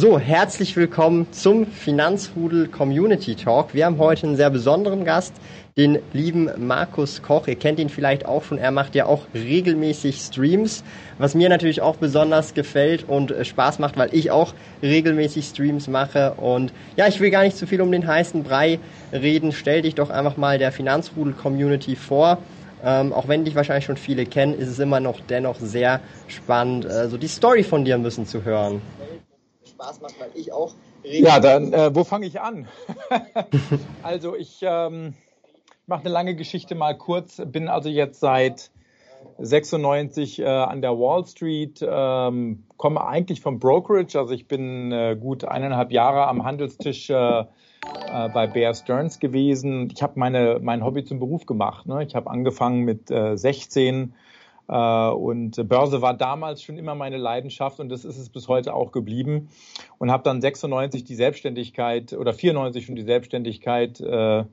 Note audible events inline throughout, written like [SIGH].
So, herzlich willkommen zum Finanzrudel Community Talk. Wir haben heute einen sehr besonderen Gast, den lieben Markus Koch. Ihr kennt ihn vielleicht auch schon. Er macht ja auch regelmäßig Streams, was mir natürlich auch besonders gefällt und äh, Spaß macht, weil ich auch regelmäßig Streams mache. Und ja, ich will gar nicht zu viel um den heißen Brei reden. Stell dich doch einfach mal der Finanzrudel Community vor. Ähm, auch wenn dich wahrscheinlich schon viele kennen, ist es immer noch dennoch sehr spannend, äh, so die Story von dir ein bisschen zu hören. Spaß macht, weil ich auch. Ja, dann, äh, wo fange ich an? [LAUGHS] also, ich ähm, mache eine lange Geschichte mal kurz. Bin also jetzt seit 96 äh, an der Wall Street, ähm, komme eigentlich vom Brokerage. Also, ich bin äh, gut eineinhalb Jahre am Handelstisch. Äh, äh bei Bear Stearns gewesen. Ich habe meine mein Hobby zum Beruf gemacht. Ne? Ich habe angefangen mit äh, 16 äh, und Börse war damals schon immer meine Leidenschaft und das ist es bis heute auch geblieben. Und habe dann 96 die Selbstständigkeit oder 94 schon die Selbstständigkeit äh,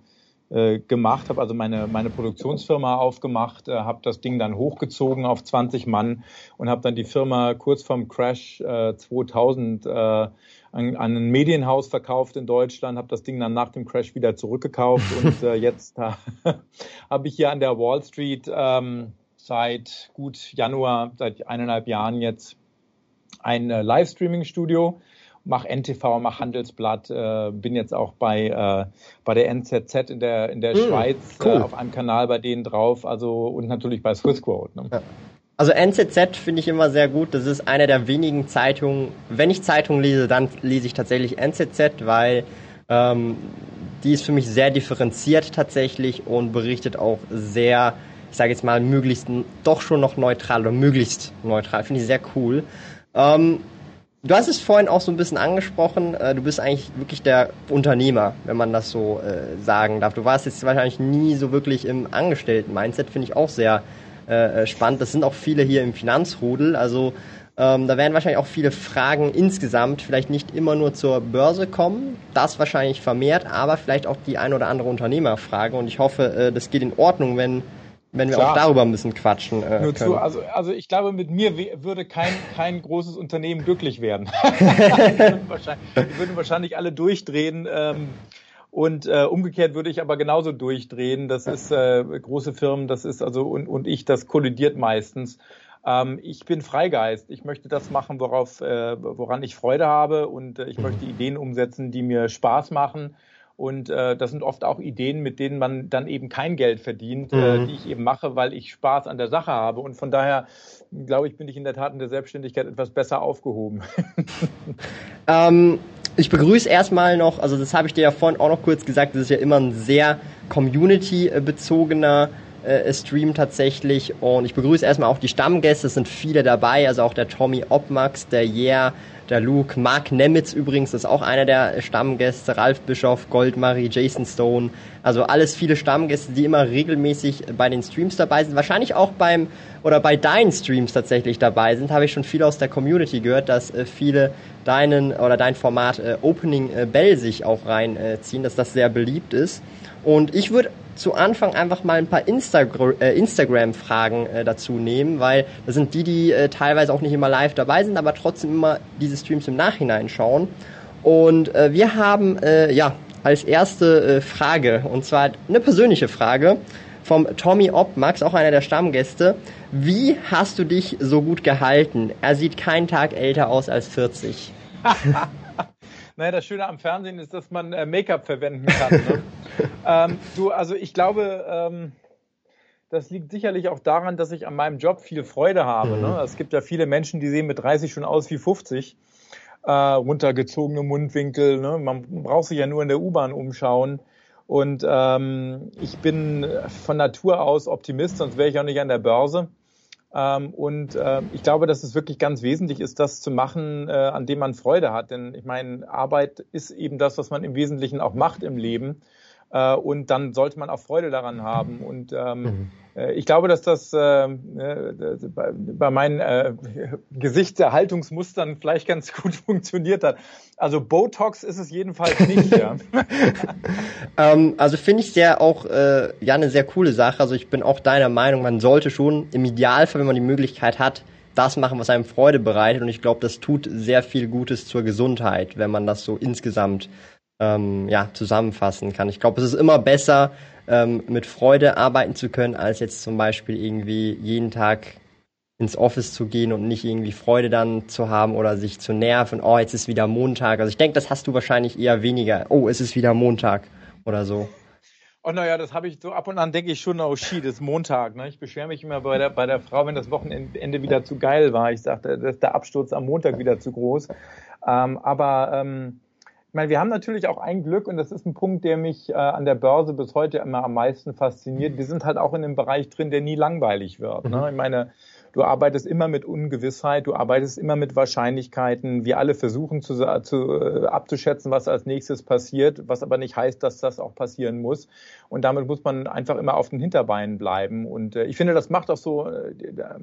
äh, gemacht, habe also meine, meine Produktionsfirma aufgemacht, äh, habe das Ding dann hochgezogen auf 20 Mann und habe dann die Firma kurz vorm Crash äh, 2000 äh, an, an ein Medienhaus verkauft in Deutschland, habe das Ding dann nach dem Crash wieder zurückgekauft [LAUGHS] und äh, jetzt äh, [LAUGHS] habe ich hier an der Wall Street ähm, seit gut Januar, seit eineinhalb Jahren jetzt ein äh, Livestreaming-Studio, mache NTV, mache Handelsblatt, äh, bin jetzt auch bei, äh, bei der NZZ in der, in der mm, Schweiz cool. äh, auf einem Kanal bei denen drauf, also und natürlich bei Swissquote. Ne? Ja. Also NZZ finde ich immer sehr gut. Das ist eine der wenigen Zeitungen. Wenn ich Zeitungen lese, dann lese ich tatsächlich NZZ, weil ähm, die ist für mich sehr differenziert tatsächlich und berichtet auch sehr sage jetzt mal, möglichst doch schon noch neutral oder möglichst neutral. Finde ich sehr cool. Ähm, du hast es vorhin auch so ein bisschen angesprochen, äh, du bist eigentlich wirklich der Unternehmer, wenn man das so äh, sagen darf. Du warst jetzt wahrscheinlich nie so wirklich im Angestellten-Mindset, finde ich auch sehr äh, äh, spannend. Das sind auch viele hier im Finanzrudel, also ähm, da werden wahrscheinlich auch viele Fragen insgesamt vielleicht nicht immer nur zur Börse kommen, das wahrscheinlich vermehrt, aber vielleicht auch die ein oder andere Unternehmerfrage. Und ich hoffe, äh, das geht in Ordnung, wenn wenn wir Klar. auch darüber ein bisschen quatschen äh, Nur Zu, also, also ich glaube, mit mir würde kein, kein großes Unternehmen glücklich werden. [LAUGHS] die, würden die würden wahrscheinlich alle durchdrehen. Ähm, und äh, umgekehrt würde ich aber genauso durchdrehen. Das ist äh, große Firmen, das ist also und, und ich, das kollidiert meistens. Ähm, ich bin Freigeist. Ich möchte das machen, worauf, äh, woran ich Freude habe und äh, ich möchte Ideen umsetzen, die mir Spaß machen. Und äh, das sind oft auch Ideen, mit denen man dann eben kein Geld verdient, äh, mhm. äh, die ich eben mache, weil ich Spaß an der Sache habe. Und von daher, glaube ich, bin ich in der Tat in der Selbstständigkeit etwas besser aufgehoben. [LAUGHS] ähm, ich begrüße erstmal noch, also das habe ich dir ja vorhin auch noch kurz gesagt, das ist ja immer ein sehr community-bezogener äh, Stream tatsächlich. Und ich begrüße erstmal auch die Stammgäste, es sind viele dabei, also auch der Tommy Obmax, der Yeah, der Luke, Mark Nemitz übrigens ist auch einer der Stammgäste, Ralf Bischoff, Goldmarie, Jason Stone, also alles viele Stammgäste, die immer regelmäßig bei den Streams dabei sind, wahrscheinlich auch beim oder bei deinen Streams tatsächlich dabei sind, habe ich schon viel aus der Community gehört, dass äh, viele deinen oder dein Format äh, Opening äh, Bell sich auch reinziehen, dass das sehr beliebt ist. Und ich würde zu Anfang einfach mal ein paar Instagram, äh, Instagram-Fragen äh, dazu nehmen, weil das sind die, die äh, teilweise auch nicht immer live dabei sind, aber trotzdem immer diese Streams im Nachhinein schauen. Und äh, wir haben äh, ja als erste äh, Frage, und zwar eine persönliche Frage vom Tommy Obmax, auch einer der Stammgäste. Wie hast du dich so gut gehalten? Er sieht keinen Tag älter aus als 40. [LAUGHS] Naja, das Schöne am Fernsehen ist, dass man äh, Make-up verwenden kann. Ne? [LAUGHS] ähm, du, also ich glaube, ähm, das liegt sicherlich auch daran, dass ich an meinem Job viel Freude habe. Ne? Mhm. Ne? Es gibt ja viele Menschen, die sehen mit 30 schon aus wie 50. Äh, runtergezogene Mundwinkel. Ne? Man braucht sich ja nur in der U-Bahn umschauen. Und ähm, ich bin von Natur aus Optimist, sonst wäre ich auch nicht an der Börse. Ähm, und äh, ich glaube, dass es wirklich ganz wesentlich ist, das zu machen, äh, an dem man Freude hat. Denn ich meine, Arbeit ist eben das, was man im Wesentlichen auch macht im Leben. Äh, und dann sollte man auch Freude daran haben. Und ähm, mhm. Äh, ich glaube, dass das äh, bei, bei meinen äh, Gesichtserhaltungsmustern vielleicht ganz [LAUGHS] gut funktioniert hat. Also Botox ist es jedenfalls nicht. ja. [LAUGHS] ähm, also finde ich sehr auch äh, ja eine sehr coole Sache. Also ich bin auch deiner Meinung, man sollte schon im Idealfall, wenn man die Möglichkeit hat, das machen, was einem Freude bereitet. Und ich glaube, das tut sehr viel Gutes zur Gesundheit, wenn man das so insgesamt ähm, ja, zusammenfassen kann. Ich glaube, es ist immer besser, ähm, mit Freude arbeiten zu können, als jetzt zum Beispiel irgendwie jeden Tag ins Office zu gehen und nicht irgendwie Freude dann zu haben oder sich zu nerven, oh, jetzt ist wieder Montag. Also ich denke, das hast du wahrscheinlich eher weniger. Oh, es ist wieder Montag oder so. Oh naja, das habe ich so ab und an denke ich schon, oh shit, ist Montag. Ne? Ich beschwere mich immer bei der, bei der Frau, wenn das Wochenende wieder zu geil war. Ich sagte, dass der Absturz am Montag wieder zu groß. Ähm, aber ähm, meine, wir haben natürlich auch ein Glück und das ist ein Punkt, der mich äh, an der Börse bis heute immer am meisten fasziniert. Wir sind halt auch in einem Bereich drin, der nie langweilig wird. Ne? Mhm. Ich meine, Du arbeitest immer mit Ungewissheit, du arbeitest immer mit Wahrscheinlichkeiten. Wir alle versuchen zu, zu, äh, abzuschätzen, was als nächstes passiert, was aber nicht heißt, dass das auch passieren muss. Und damit muss man einfach immer auf den Hinterbeinen bleiben. Und äh, ich finde, das macht auch so, äh,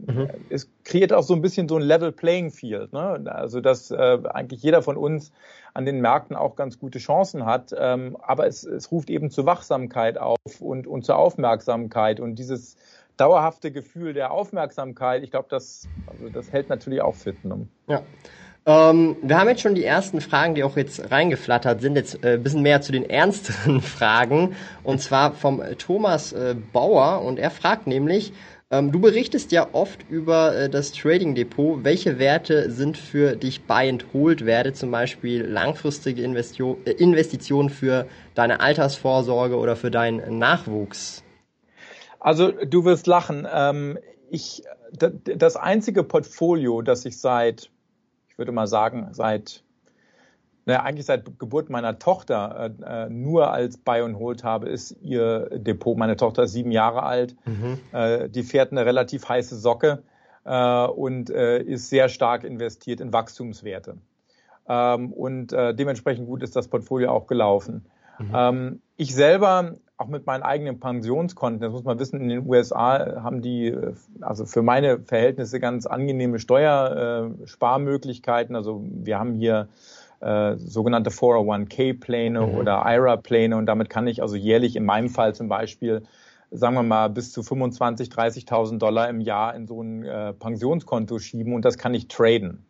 mhm. es kreiert auch so ein bisschen so ein Level Playing Field. Ne? Also, dass äh, eigentlich jeder von uns an den Märkten auch ganz gute Chancen hat. Ähm, aber es, es ruft eben zur Wachsamkeit auf und, und zur Aufmerksamkeit. Und dieses dauerhafte Gefühl der Aufmerksamkeit, ich glaube, das, also das hält natürlich auch fit. Ne? Ja. Ähm, wir haben jetzt schon die ersten Fragen, die auch jetzt reingeflattert sind. Jetzt äh, ein bisschen mehr zu den ernsteren [LAUGHS] Fragen. Und zwar vom Thomas äh, Bauer. Und er fragt nämlich, ähm, du berichtest ja oft über äh, das Trading Depot. Welche Werte sind für dich buy and hold Werte, zum Beispiel langfristige Investio äh, Investitionen für deine Altersvorsorge oder für deinen Nachwuchs? Also du wirst lachen. Ähm, ich, das einzige Portfolio, das ich seit, ich würde mal sagen, seit, naja, eigentlich seit Geburt meiner Tochter äh, äh, nur als Buy und Hold habe, ist ihr Depot. Meine Tochter ist sieben Jahre alt. Mhm. Äh, die fährt eine relativ heiße Socke äh, und äh, ist sehr stark investiert in Wachstumswerte. Ähm, und äh, dementsprechend gut ist das Portfolio auch gelaufen. Mhm. Ähm, ich selber auch mit meinen eigenen Pensionskonten, das muss man wissen, in den USA haben die, also für meine Verhältnisse ganz angenehme Steuersparmöglichkeiten. Also wir haben hier äh, sogenannte 401k-Pläne mhm. oder IRA-Pläne und damit kann ich also jährlich in meinem Fall zum Beispiel sagen wir mal, bis zu 25.000, 30.000 Dollar im Jahr in so ein äh, Pensionskonto schieben und das kann ich traden.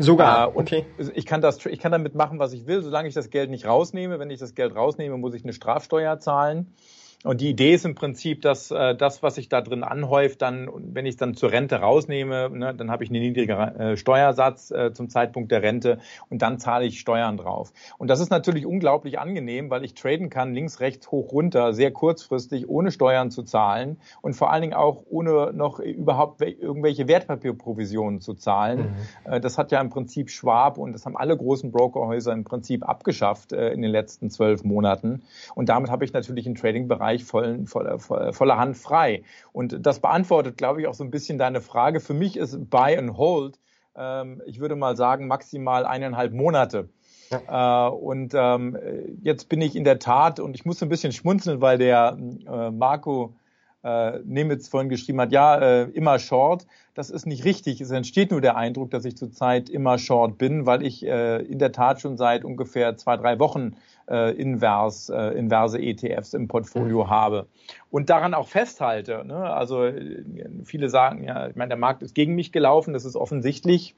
Sogar. Äh, okay. Ich kann das, ich kann damit machen, was ich will, solange ich das Geld nicht rausnehme. Wenn ich das Geld rausnehme, muss ich eine Strafsteuer zahlen. Und die Idee ist im Prinzip, dass äh, das, was sich da drin anhäuft, dann, wenn ich es dann zur Rente rausnehme, ne, dann habe ich einen niedrigeren äh, Steuersatz äh, zum Zeitpunkt der Rente und dann zahle ich Steuern drauf. Und das ist natürlich unglaublich angenehm, weil ich traden kann, links, rechts, hoch, runter, sehr kurzfristig, ohne Steuern zu zahlen und vor allen Dingen auch ohne noch überhaupt irgendwelche Wertpapierprovisionen zu zahlen. Mhm. Äh, das hat ja im Prinzip Schwab und das haben alle großen Brokerhäuser im Prinzip abgeschafft äh, in den letzten zwölf Monaten. Und damit habe ich natürlich einen Trading-Bereich Bereich voll, voller, voller Hand frei. Und das beantwortet, glaube ich, auch so ein bisschen deine Frage. Für mich ist Buy and Hold, ähm, ich würde mal sagen, maximal eineinhalb Monate. Ja. Äh, und ähm, jetzt bin ich in der Tat, und ich muss ein bisschen schmunzeln, weil der äh, Marco äh, Nemitz vorhin geschrieben hat, ja, äh, immer Short. Das ist nicht richtig. Es entsteht nur der Eindruck, dass ich zurzeit immer Short bin, weil ich äh, in der Tat schon seit ungefähr zwei, drei Wochen äh, invers, äh, inverse ETFs im Portfolio mhm. habe und daran auch festhalte. Ne? Also äh, viele sagen, ja, ich meine, der Markt ist gegen mich gelaufen, das ist offensichtlich.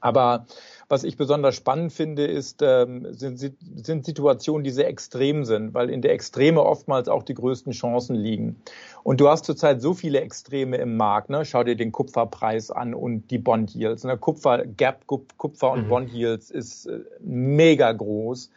Aber was ich besonders spannend finde, ist, ähm, sind, sind Situationen, die sehr extrem sind, weil in der Extreme oftmals auch die größten Chancen liegen. Und du hast zurzeit so viele Extreme im Markt. Ne? Schau dir den Kupferpreis an und die Bond Yields. Ne? Kupfer, Gap, Kupfer und mhm. Bond Yields ist äh, mega groß.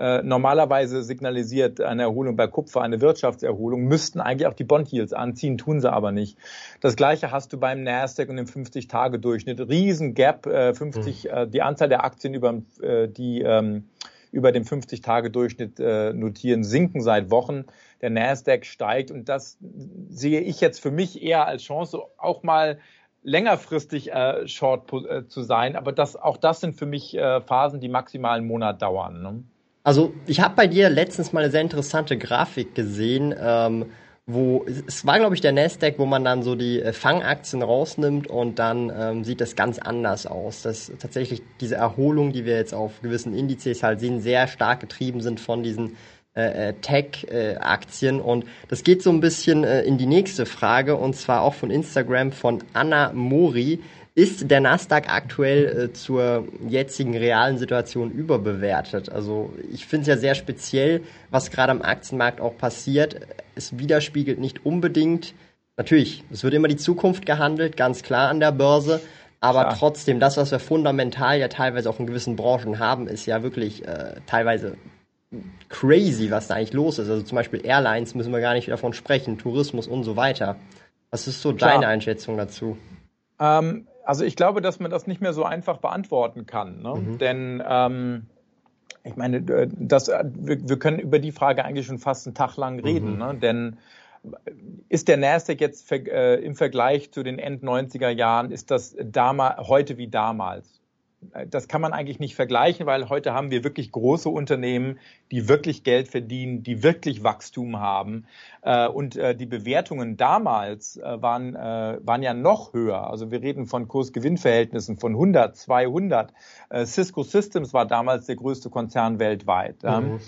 Äh, normalerweise signalisiert eine Erholung bei Kupfer eine Wirtschaftserholung, müssten eigentlich auch die Bond-Yields anziehen, tun sie aber nicht. Das gleiche hast du beim Nasdaq und im 50-Tage-Durchschnitt. Riesen Gap, äh, 50, mhm. äh, die Anzahl der Aktien über äh, die ähm, über dem 50-Tage-Durchschnitt äh, notieren, sinken seit Wochen. Der Nasdaq steigt und das sehe ich jetzt für mich eher als Chance, auch mal längerfristig äh, Short äh, zu sein, aber das, auch das sind für mich äh, Phasen, die maximal einen Monat dauern. Ne? Also ich habe bei dir letztens mal eine sehr interessante Grafik gesehen, ähm, wo es war, glaube ich, der Nasdaq, wo man dann so die äh, Fangaktien rausnimmt und dann ähm, sieht das ganz anders aus. Dass tatsächlich diese Erholung, die wir jetzt auf gewissen Indizes halt sehen, sehr stark getrieben sind von diesen äh, äh Tech-Aktien. Und das geht so ein bisschen äh, in die nächste Frage, und zwar auch von Instagram von Anna Mori. Ist der Nasdaq aktuell äh, zur jetzigen realen Situation überbewertet? Also ich finde es ja sehr speziell, was gerade am Aktienmarkt auch passiert. Es widerspiegelt nicht unbedingt, natürlich, es wird immer die Zukunft gehandelt, ganz klar an der Börse. Aber Klar. trotzdem, das, was wir fundamental ja teilweise auch in gewissen Branchen haben, ist ja wirklich äh, teilweise crazy, was da eigentlich los ist. Also zum Beispiel Airlines müssen wir gar nicht davon sprechen, Tourismus und so weiter. Was ist so Klar. deine Einschätzung dazu? Ähm, also ich glaube, dass man das nicht mehr so einfach beantworten kann. Ne? Mhm. Denn ähm, ich meine, äh, das, äh, wir, wir, können über die Frage eigentlich schon fast einen Tag lang reden. Mhm. Ne? Denn ist der Nasdaq jetzt äh, im Vergleich zu den End-90er Jahren, ist das damals, heute wie damals? Das kann man eigentlich nicht vergleichen, weil heute haben wir wirklich große Unternehmen, die wirklich Geld verdienen, die wirklich Wachstum haben. Äh, und äh, die Bewertungen damals äh, waren, waren ja noch höher. Also wir reden von Kurs-Gewinn-Verhältnissen von 100, 200. Cisco Systems war damals der größte Konzern weltweit. Mhm.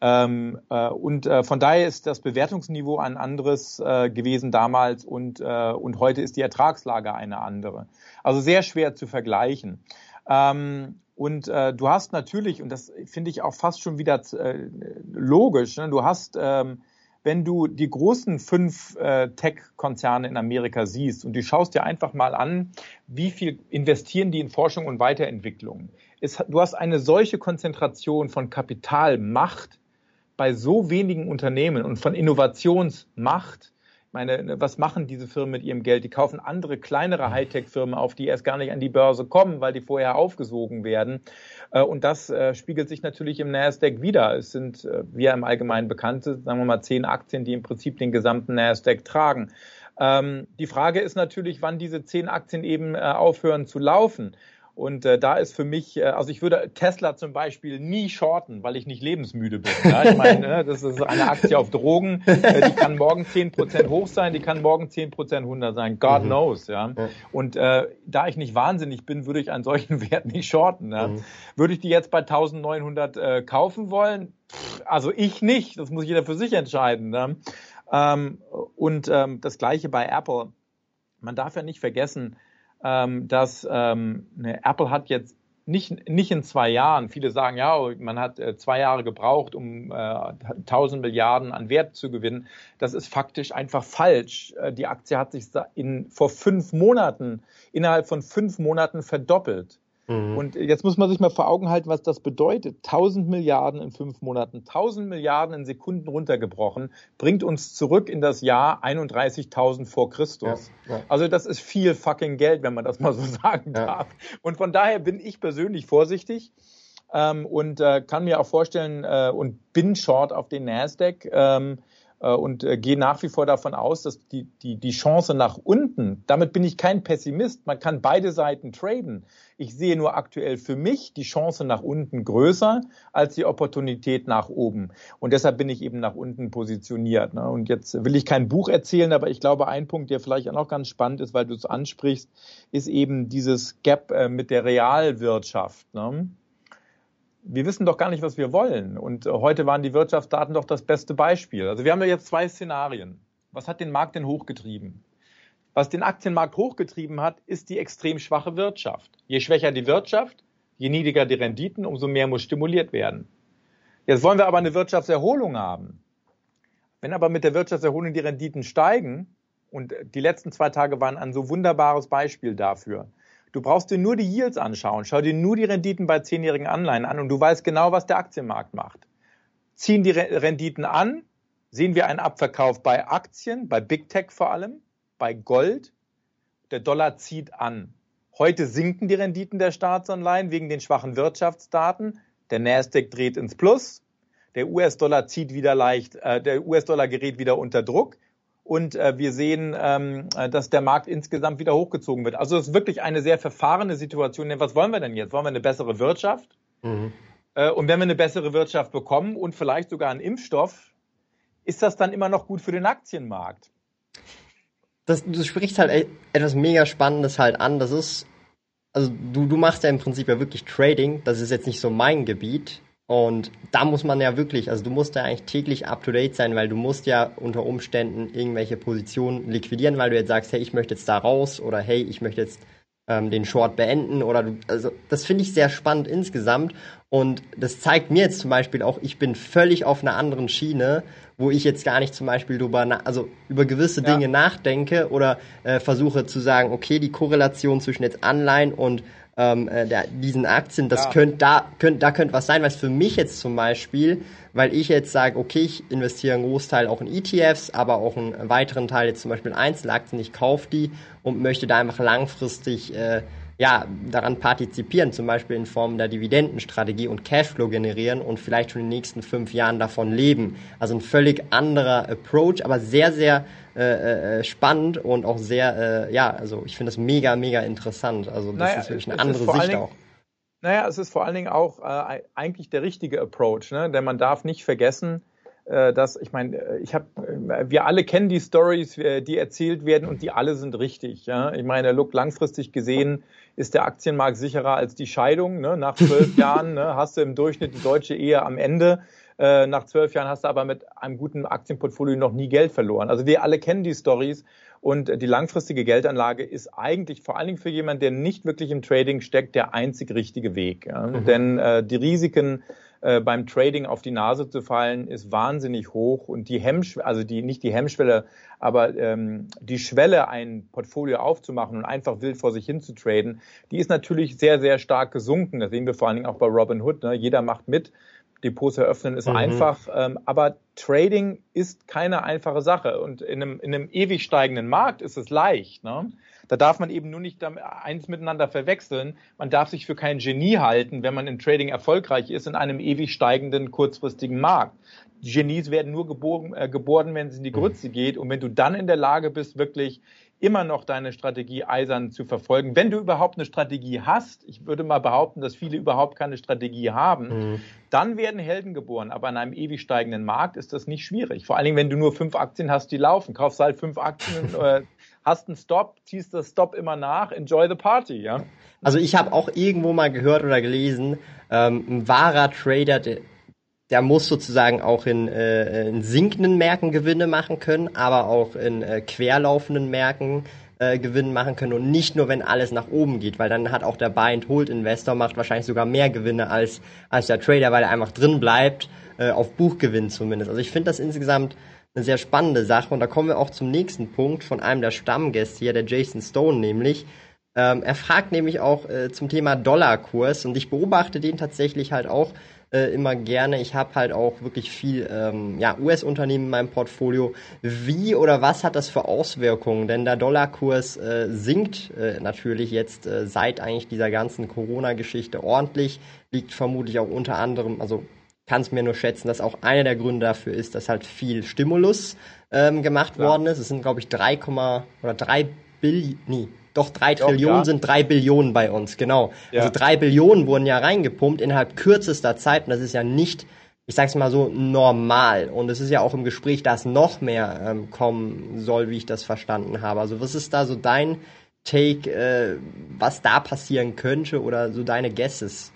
Ähm, äh, und äh, von daher ist das Bewertungsniveau ein anderes äh, gewesen damals und, und heute ist die Ertragslage eine andere. Also sehr schwer zu vergleichen. Ähm, und äh, du hast natürlich, und das finde ich auch fast schon wieder äh, logisch, ne? du hast, ähm, wenn du die großen fünf äh, Tech-Konzerne in Amerika siehst und du schaust dir einfach mal an, wie viel investieren die in Forschung und Weiterentwicklung. Es, du hast eine solche Konzentration von Kapitalmacht bei so wenigen Unternehmen und von Innovationsmacht, meine, ne, was machen diese Firmen mit ihrem Geld? Die kaufen andere, kleinere Hightech-Firmen auf, die erst gar nicht an die Börse kommen, weil die vorher aufgesogen werden. Äh, und das äh, spiegelt sich natürlich im Nasdaq wieder. Es sind, äh, wie ja im Allgemeinen bekannte, sagen wir mal, zehn Aktien, die im Prinzip den gesamten Nasdaq tragen. Ähm, die Frage ist natürlich, wann diese zehn Aktien eben aufhören zu laufen. Und äh, da ist für mich, äh, also ich würde Tesla zum Beispiel nie shorten, weil ich nicht lebensmüde bin. Ja? Ich meine, ne, das ist eine Aktie auf Drogen, äh, die kann morgen zehn Prozent hoch sein, die kann morgen zehn Prozent runter sein. God mhm. knows. Ja? Und äh, da ich nicht wahnsinnig bin, würde ich einen solchen [LAUGHS] Wert nicht shorten. Ja? Mhm. Würde ich die jetzt bei 1900 äh, kaufen wollen? Pff, also ich nicht. Das muss jeder für sich entscheiden. Ne? Ähm, und ähm, das gleiche bei Apple. Man darf ja nicht vergessen, dass ähm, ne, Apple hat jetzt nicht, nicht in zwei Jahren, viele sagen, ja, man hat äh, zwei Jahre gebraucht, um äh, 1000 Milliarden an Wert zu gewinnen. Das ist faktisch einfach falsch. Äh, die Aktie hat sich in, vor fünf Monaten, innerhalb von fünf Monaten verdoppelt. Mhm. Und jetzt muss man sich mal vor Augen halten, was das bedeutet. 1000 Milliarden in fünf Monaten, 1000 Milliarden in Sekunden runtergebrochen, bringt uns zurück in das Jahr 31.000 vor Christus. Ja, ja. Also das ist viel fucking Geld, wenn man das mal so [LAUGHS] sagen ja. darf. Und von daher bin ich persönlich vorsichtig. Ähm, und äh, kann mir auch vorstellen äh, und bin short auf den Nasdaq. Ähm, äh, und äh, gehe nach wie vor davon aus, dass die, die, die Chance nach unten, damit bin ich kein Pessimist, man kann beide Seiten traden. Ich sehe nur aktuell für mich die Chance nach unten größer als die Opportunität nach oben. Und deshalb bin ich eben nach unten positioniert. Ne? Und jetzt will ich kein Buch erzählen, aber ich glaube, ein Punkt, der vielleicht auch noch ganz spannend ist, weil du es ansprichst, ist eben dieses Gap äh, mit der Realwirtschaft. Ne? Wir wissen doch gar nicht, was wir wollen. Und äh, heute waren die Wirtschaftsdaten doch das beste Beispiel. Also wir haben ja jetzt zwei Szenarien. Was hat den Markt denn hochgetrieben? Was den Aktienmarkt hochgetrieben hat, ist die extrem schwache Wirtschaft. Je schwächer die Wirtschaft, je niedriger die Renditen, umso mehr muss stimuliert werden. Jetzt wollen wir aber eine Wirtschaftserholung haben. Wenn aber mit der Wirtschaftserholung die Renditen steigen, und die letzten zwei Tage waren ein so wunderbares Beispiel dafür, Du brauchst dir nur die Yields anschauen, schau dir nur die Renditen bei zehnjährigen Anleihen an und du weißt genau, was der Aktienmarkt macht. Ziehen die Renditen an, sehen wir einen Abverkauf bei Aktien, bei Big Tech vor allem, bei Gold. Der Dollar zieht an. Heute sinken die Renditen der Staatsanleihen wegen den schwachen Wirtschaftsdaten. Der Nasdaq dreht ins Plus. Der US-Dollar zieht wieder leicht, äh, der US-Dollar gerät wieder unter Druck und äh, wir sehen, ähm, äh, dass der Markt insgesamt wieder hochgezogen wird. Also es ist wirklich eine sehr verfahrene Situation. Denn was wollen wir denn jetzt? Wollen wir eine bessere Wirtschaft? Mhm. Äh, und wenn wir eine bessere Wirtschaft bekommen und vielleicht sogar einen Impfstoff, ist das dann immer noch gut für den Aktienmarkt? Das, du sprichst halt etwas mega Spannendes halt an. Das ist, also du, du machst ja im Prinzip ja wirklich Trading. Das ist jetzt nicht so mein Gebiet. Und da muss man ja wirklich, also du musst ja eigentlich täglich up to date sein, weil du musst ja unter Umständen irgendwelche Positionen liquidieren, weil du jetzt sagst, hey, ich möchte jetzt da raus oder hey, ich möchte jetzt ähm, den Short beenden oder du, also das finde ich sehr spannend insgesamt und das zeigt mir jetzt zum Beispiel auch, ich bin völlig auf einer anderen Schiene, wo ich jetzt gar nicht zum Beispiel drüber, also über gewisse Dinge ja. nachdenke oder äh, versuche zu sagen, okay, die Korrelation zwischen jetzt Anleihen und ähm, äh, der, diesen Aktien, das ja. könnte da könnte da könnte was sein, was für mich jetzt zum Beispiel, weil ich jetzt sage, okay, ich investiere einen Großteil auch in ETFs, aber auch einen weiteren Teil jetzt zum Beispiel in Einzelaktien, ich kaufe die und möchte da einfach langfristig äh, ja, daran partizipieren, zum Beispiel in Form der Dividendenstrategie und Cashflow generieren und vielleicht schon in den nächsten fünf Jahren davon leben. Also ein völlig anderer Approach, aber sehr, sehr äh, äh, spannend und auch sehr, äh, ja, also ich finde das mega, mega interessant. Also das naja, ist wirklich eine andere Sicht auch. Naja, es ist vor allen Dingen auch äh, eigentlich der richtige Approach, ne? denn man darf nicht vergessen, dass ich meine, äh, ich habe, äh, wir alle kennen die Stories, die erzählt werden und die alle sind richtig. Ja? Ich meine, look, langfristig gesehen ist der Aktienmarkt sicherer als die Scheidung. Ne? Nach zwölf [LAUGHS] Jahren ne, hast du im Durchschnitt die deutsche Ehe am Ende. Äh, nach zwölf Jahren hast du aber mit einem guten Aktienportfolio noch nie Geld verloren. Also wir alle kennen die Stories und die langfristige Geldanlage ist eigentlich vor allen Dingen für jemanden, der nicht wirklich im Trading steckt, der einzig richtige Weg. Ja? Mhm. Denn äh, die Risiken äh, beim Trading auf die Nase zu fallen, ist wahnsinnig hoch und die Hemmschwelle, also die nicht die Hemmschwelle, aber ähm, die Schwelle, ein Portfolio aufzumachen und einfach wild vor sich hin zu traden, die ist natürlich sehr, sehr stark gesunken. Das sehen wir vor allen Dingen auch bei Robinhood. Ne? Jeder macht mit. Depots eröffnen ist mhm. einfach, ähm, aber Trading ist keine einfache Sache und in einem, in einem ewig steigenden Markt ist es leicht. Ne? Da darf man eben nur nicht eins miteinander verwechseln. Man darf sich für kein Genie halten, wenn man im Trading erfolgreich ist in einem ewig steigenden kurzfristigen Markt. Die Genies werden nur geboren, äh, geboren, wenn es in die Grütze geht. Und wenn du dann in der Lage bist, wirklich immer noch deine Strategie eisern zu verfolgen. Wenn du überhaupt eine Strategie hast, ich würde mal behaupten, dass viele überhaupt keine Strategie haben, mhm. dann werden Helden geboren. Aber in einem ewig steigenden Markt ist das nicht schwierig. Vor allen Dingen, wenn du nur fünf Aktien hast, die laufen. Kaufst halt fünf Aktien, [LAUGHS] äh, hast einen Stop, ziehst das Stop immer nach, enjoy the party, ja. Also ich habe auch irgendwo mal gehört oder gelesen, ähm, ein wahrer Trader, der, der muss sozusagen auch in, äh, in sinkenden Märkten Gewinne machen können, aber auch in äh, querlaufenden Märkten äh, Gewinne machen können und nicht nur, wenn alles nach oben geht, weil dann hat auch der Buy-and-Hold-Investor macht wahrscheinlich sogar mehr Gewinne als, als der Trader, weil er einfach drin bleibt, äh, auf Buchgewinn zumindest. Also ich finde das insgesamt eine sehr spannende Sache. Und da kommen wir auch zum nächsten Punkt von einem der Stammgäste hier, der Jason Stone nämlich. Ähm, er fragt nämlich auch äh, zum Thema Dollarkurs und ich beobachte den tatsächlich halt auch äh, immer gerne. Ich habe halt auch wirklich viel ähm, ja, US-Unternehmen in meinem Portfolio. Wie oder was hat das für Auswirkungen? Denn der Dollarkurs äh, sinkt äh, natürlich jetzt äh, seit eigentlich dieser ganzen Corona-Geschichte ordentlich. Liegt vermutlich auch unter anderem, also kann es mir nur schätzen, dass auch einer der Gründe dafür ist, dass halt viel Stimulus ähm, gemacht ja. worden ist. Es sind, glaube ich, 3, oder 3 Billionen, nee, doch 3 doch, Trillionen ja. sind 3 Billionen bei uns, genau. Ja. Also 3 Billionen wurden ja reingepumpt innerhalb kürzester Zeit und das ist ja nicht, ich sag's mal so, normal. Und es ist ja auch im Gespräch, dass noch mehr ähm, kommen soll, wie ich das verstanden habe. Also was ist da so dein Take, äh, was da passieren könnte oder so deine Guesses?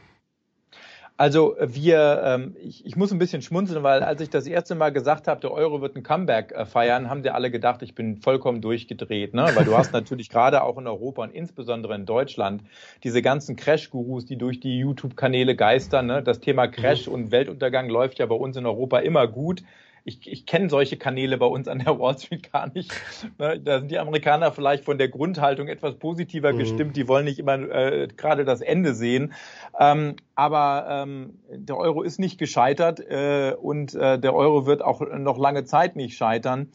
Also wir, ähm, ich, ich muss ein bisschen schmunzeln, weil als ich das erste Mal gesagt habe, der Euro wird ein Comeback äh, feiern, haben die alle gedacht, ich bin vollkommen durchgedreht. Ne? Weil du hast [LAUGHS] natürlich gerade auch in Europa und insbesondere in Deutschland diese ganzen Crash-Gurus, die durch die YouTube-Kanäle geistern. Ne? Das Thema Crash und Weltuntergang läuft ja bei uns in Europa immer gut ich, ich kenne solche Kanäle bei uns an der Wall Street gar nicht. Ne, da sind die Amerikaner vielleicht von der Grundhaltung etwas positiver mhm. gestimmt. Die wollen nicht immer äh, gerade das Ende sehen. Ähm, aber ähm, der Euro ist nicht gescheitert äh, und äh, der Euro wird auch noch lange Zeit nicht scheitern.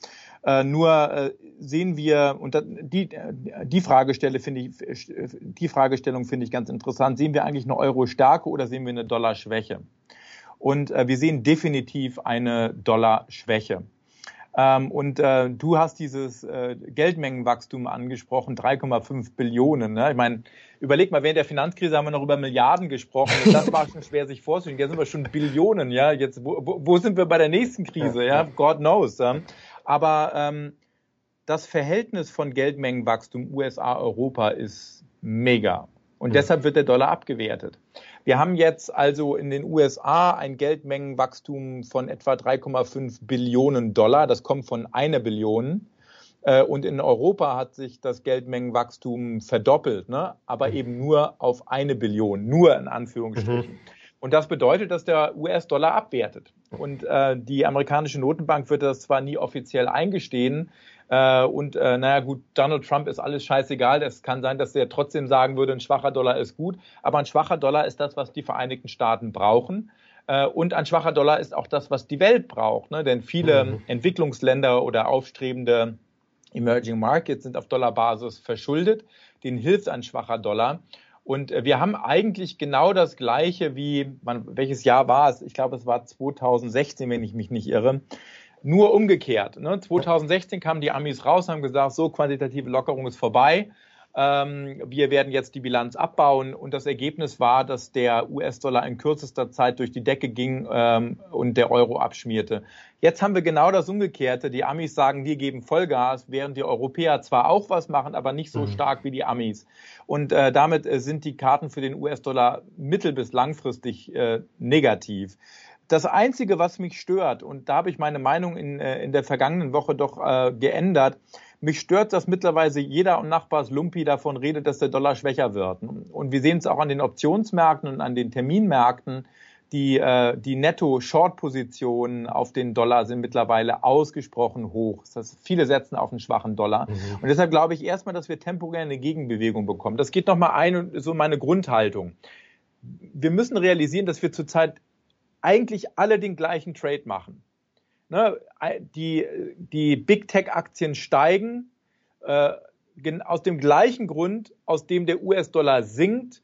Äh, nur äh, sehen wir, und die, die Fragestelle finde ich, die Fragestellung finde ich ganz interessant. Sehen wir eigentlich eine Euro-Stärke oder sehen wir eine Dollar-Schwäche? Und äh, wir sehen definitiv eine Dollarschwäche. Ähm, und äh, du hast dieses äh, Geldmengenwachstum angesprochen, 3,5 Billionen. Ne? Ich meine, überleg mal, während der Finanzkrise haben wir noch über Milliarden gesprochen. Und das [LAUGHS] war schon schwer sich vorzustellen. Jetzt sind wir schon Billionen. Ja, jetzt wo, wo sind wir bei der nächsten Krise? Ja, God knows. Ja? Aber ähm, das Verhältnis von Geldmengenwachstum USA Europa ist mega. Und deshalb wird der Dollar abgewertet. Wir haben jetzt also in den USA ein Geldmengenwachstum von etwa 3,5 Billionen Dollar. Das kommt von einer Billion. Äh, und in Europa hat sich das Geldmengenwachstum verdoppelt, ne? aber eben nur auf eine Billion, nur in Anführungsstrichen. Mhm. Und das bedeutet, dass der US-Dollar abwertet. Und äh, die amerikanische Notenbank wird das zwar nie offiziell eingestehen, äh, und äh, naja gut, Donald Trump ist alles scheißegal. Es kann sein, dass er trotzdem sagen würde, ein schwacher Dollar ist gut. Aber ein schwacher Dollar ist das, was die Vereinigten Staaten brauchen. Äh, und ein schwacher Dollar ist auch das, was die Welt braucht. Ne? Denn viele mhm. Entwicklungsländer oder aufstrebende Emerging Markets sind auf Dollarbasis verschuldet. Denen hilft ein schwacher Dollar. Und äh, wir haben eigentlich genau das Gleiche wie, man, welches Jahr war es? Ich glaube, es war 2016, wenn ich mich nicht irre. Nur umgekehrt. Ne? 2016 kamen die Amis raus und haben gesagt, so quantitative Lockerung ist vorbei. Ähm, wir werden jetzt die Bilanz abbauen. Und das Ergebnis war, dass der US-Dollar in kürzester Zeit durch die Decke ging ähm, und der Euro abschmierte. Jetzt haben wir genau das Umgekehrte. Die Amis sagen, wir geben Vollgas, während die Europäer zwar auch was machen, aber nicht so mhm. stark wie die Amis. Und äh, damit äh, sind die Karten für den US-Dollar mittel- bis langfristig äh, negativ das Einzige, was mich stört, und da habe ich meine Meinung in, äh, in der vergangenen Woche doch äh, geändert, mich stört, dass mittlerweile jeder und Nachbars Lumpi davon redet, dass der Dollar schwächer wird. Und wir sehen es auch an den Optionsmärkten und an den Terminmärkten. Die, äh, die Netto-Short-Positionen auf den Dollar sind mittlerweile ausgesprochen hoch. Das heißt, viele setzen auf einen schwachen Dollar. Mhm. Und deshalb glaube ich erstmal, dass wir temporär eine Gegenbewegung bekommen. Das geht nochmal ein und so meine Grundhaltung. Wir müssen realisieren, dass wir zurzeit eigentlich alle den gleichen Trade machen. Ne, die, die Big Tech-Aktien steigen äh, aus dem gleichen Grund, aus dem der US-Dollar sinkt,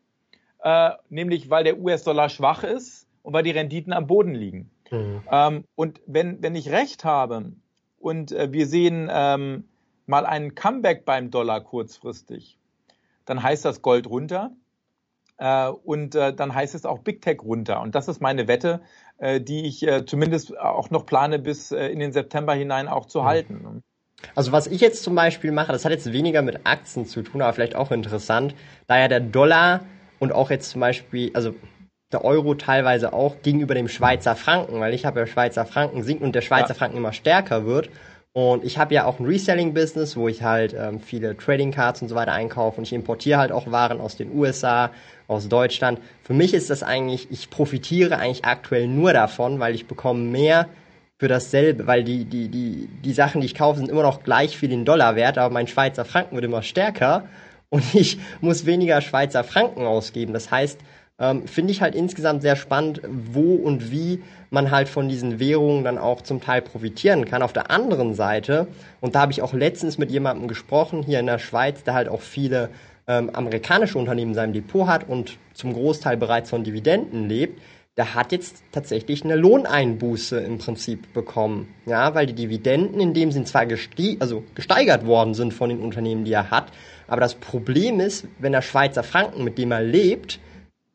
äh, nämlich weil der US-Dollar schwach ist und weil die Renditen am Boden liegen. Mhm. Ähm, und wenn, wenn ich recht habe und äh, wir sehen ähm, mal einen Comeback beim Dollar kurzfristig, dann heißt das Gold runter. Äh, und äh, dann heißt es auch Big Tech runter. Und das ist meine Wette, äh, die ich zumindest auch noch plane, bis in den September hinein auch zu mhm. halten. Also was ich jetzt zum Beispiel mache, das hat jetzt weniger mit Aktien zu tun, aber vielleicht auch interessant, da ja der Dollar und auch jetzt zum Beispiel, also der Euro teilweise auch gegenüber dem Schweizer Franken, weil ich habe ja Schweizer Franken sinkt und der Schweizer ja. Franken immer stärker wird. Und ich habe ja auch ein Reselling-Business, wo ich halt ähm, viele Trading-Cards und so weiter einkaufe und ich importiere halt auch Waren aus den USA, aus Deutschland. Für mich ist das eigentlich, ich profitiere eigentlich aktuell nur davon, weil ich bekomme mehr für dasselbe, weil die, die, die, die Sachen, die ich kaufe, sind immer noch gleich viel in Dollar wert, aber mein Schweizer Franken wird immer stärker und [LAUGHS] ich muss weniger Schweizer Franken ausgeben. Das heißt, ähm, finde ich halt insgesamt sehr spannend, wo und wie man halt von diesen Währungen dann auch zum Teil profitieren kann. Auf der anderen Seite, und da habe ich auch letztens mit jemandem gesprochen, hier in der Schweiz, der halt auch viele ähm, amerikanische Unternehmen in seinem Depot hat und zum Großteil bereits von Dividenden lebt, der hat jetzt tatsächlich eine Lohneinbuße im Prinzip bekommen. Ja, weil die Dividenden in dem sind zwar geste also gesteigert worden sind von den Unternehmen, die er hat, aber das Problem ist, wenn der Schweizer Franken, mit dem er lebt,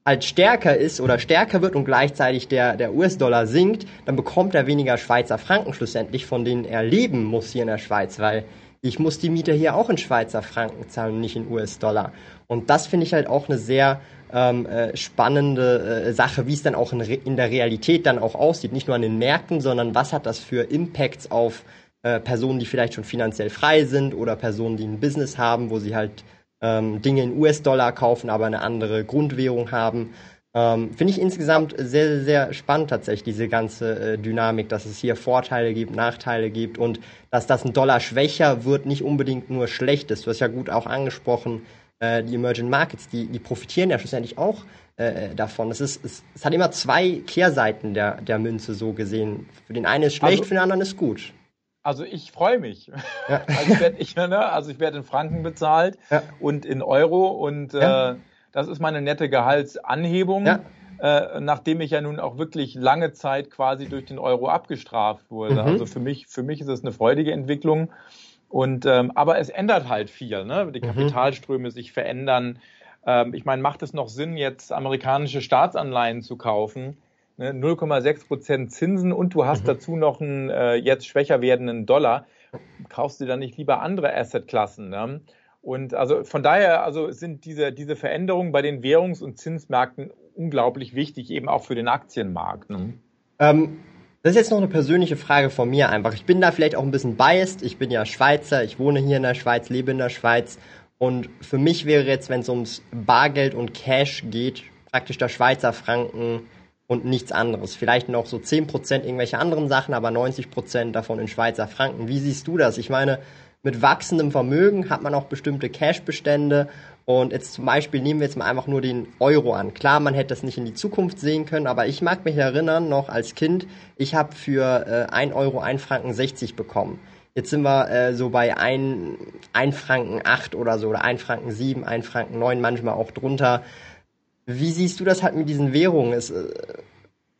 halt stärker ist oder stärker wird und gleichzeitig der, der US-Dollar sinkt, dann bekommt er weniger Schweizer Franken schlussendlich, von denen er leben muss hier in der Schweiz, weil ich muss die Miete hier auch in Schweizer Franken zahlen und nicht in US-Dollar. Und das finde ich halt auch eine sehr ähm, äh, spannende äh, Sache, wie es dann auch in, in, der Realität dann auch aussieht. Nicht nur an den Märkten, sondern was hat das für Impacts auf äh, Personen, die vielleicht schon finanziell frei sind oder Personen, die ein Business haben, wo sie halt ähm, Dinge in US-Dollar kaufen, aber eine andere Grundwährung haben. Ähm, Finde ich insgesamt sehr, sehr spannend tatsächlich, diese ganze äh, Dynamik, dass es hier Vorteile gibt, Nachteile gibt und dass das ein Dollar schwächer wird, nicht unbedingt nur schlecht ist. Du hast ja gut auch angesprochen, äh, die Emerging Markets, die, die profitieren ja schlussendlich auch äh, davon. Es, ist, es, es, hat immer zwei Kehrseiten der, der Münze so gesehen. Für den einen ist schlecht, also, für den anderen ist gut. Also ich freue mich. Ja. [LAUGHS] Also ich werde ich, ne, also ich werd in Franken bezahlt ja. und in Euro und äh, das ist meine nette Gehaltsanhebung. äh, nachdem ich ja nun auch wirklich lange Zeit quasi durch den Euro abgestraft wurde. Mhm. Also für mich, für mich ist es eine freudige Entwicklung. Und ähm, aber es ändert halt viel, ne? Die mhm. Kapitalströme mhm. sich verändern. Ähm, ich meine, macht es noch Sinn, jetzt amerikanische Staatsanleihen zu kaufen? Ne? 0,6 Prozent Zinsen und du hast mhm. dazu noch einen äh, jetzt schwächer werdenden Dollar. Kaufst du dann nicht lieber andere Assetklassen? Ne? Und also von daher also sind diese, diese Veränderungen bei den Währungs- und Zinsmärkten unglaublich wichtig, eben auch für den Aktienmarkt. Ne? Ähm, das ist jetzt noch eine persönliche Frage von mir einfach. Ich bin da vielleicht auch ein bisschen biased. Ich bin ja Schweizer, ich wohne hier in der Schweiz, lebe in der Schweiz. Und für mich wäre jetzt, wenn es ums Bargeld und Cash geht, praktisch der Schweizer Franken und nichts anderes. Vielleicht noch so 10% irgendwelche anderen Sachen, aber 90% davon in Schweizer Franken. Wie siehst du das? Ich meine, mit wachsendem Vermögen hat man auch bestimmte Cash-Bestände. Und jetzt zum Beispiel nehmen wir jetzt mal einfach nur den Euro an. Klar, man hätte das nicht in die Zukunft sehen können, aber ich mag mich erinnern, noch als Kind, ich habe für äh, 1 Euro 1 Franken 60 bekommen. Jetzt sind wir äh, so bei 1, 1 Franken 8 oder so, oder 1 Franken 7, 1 Franken 9, manchmal auch drunter. Wie siehst du das halt mit diesen Währungen? Es, äh,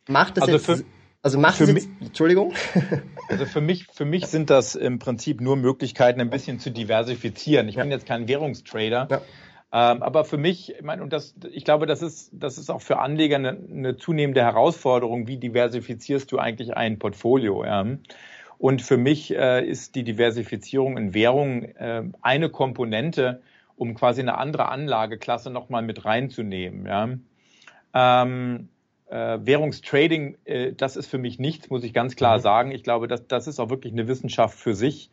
macht es also jetzt... Für also macht es jetzt, Entschuldigung. [LAUGHS] Also für mich, für mich sind das im Prinzip nur Möglichkeiten, ein bisschen zu diversifizieren. Ich ja. bin jetzt kein Währungstrader. Ja. Ähm, aber für mich, ich meine, und das, ich glaube, das ist, das ist auch für Anleger eine, eine zunehmende Herausforderung. Wie diversifizierst du eigentlich ein Portfolio? Ja? Und für mich äh, ist die Diversifizierung in Währungen äh, eine Komponente, um quasi eine andere Anlageklasse nochmal mit reinzunehmen. Ja? Ähm, äh, Währungstrading, äh, das ist für mich nichts, muss ich ganz klar mhm. sagen. Ich glaube, das, das ist auch wirklich eine Wissenschaft für sich.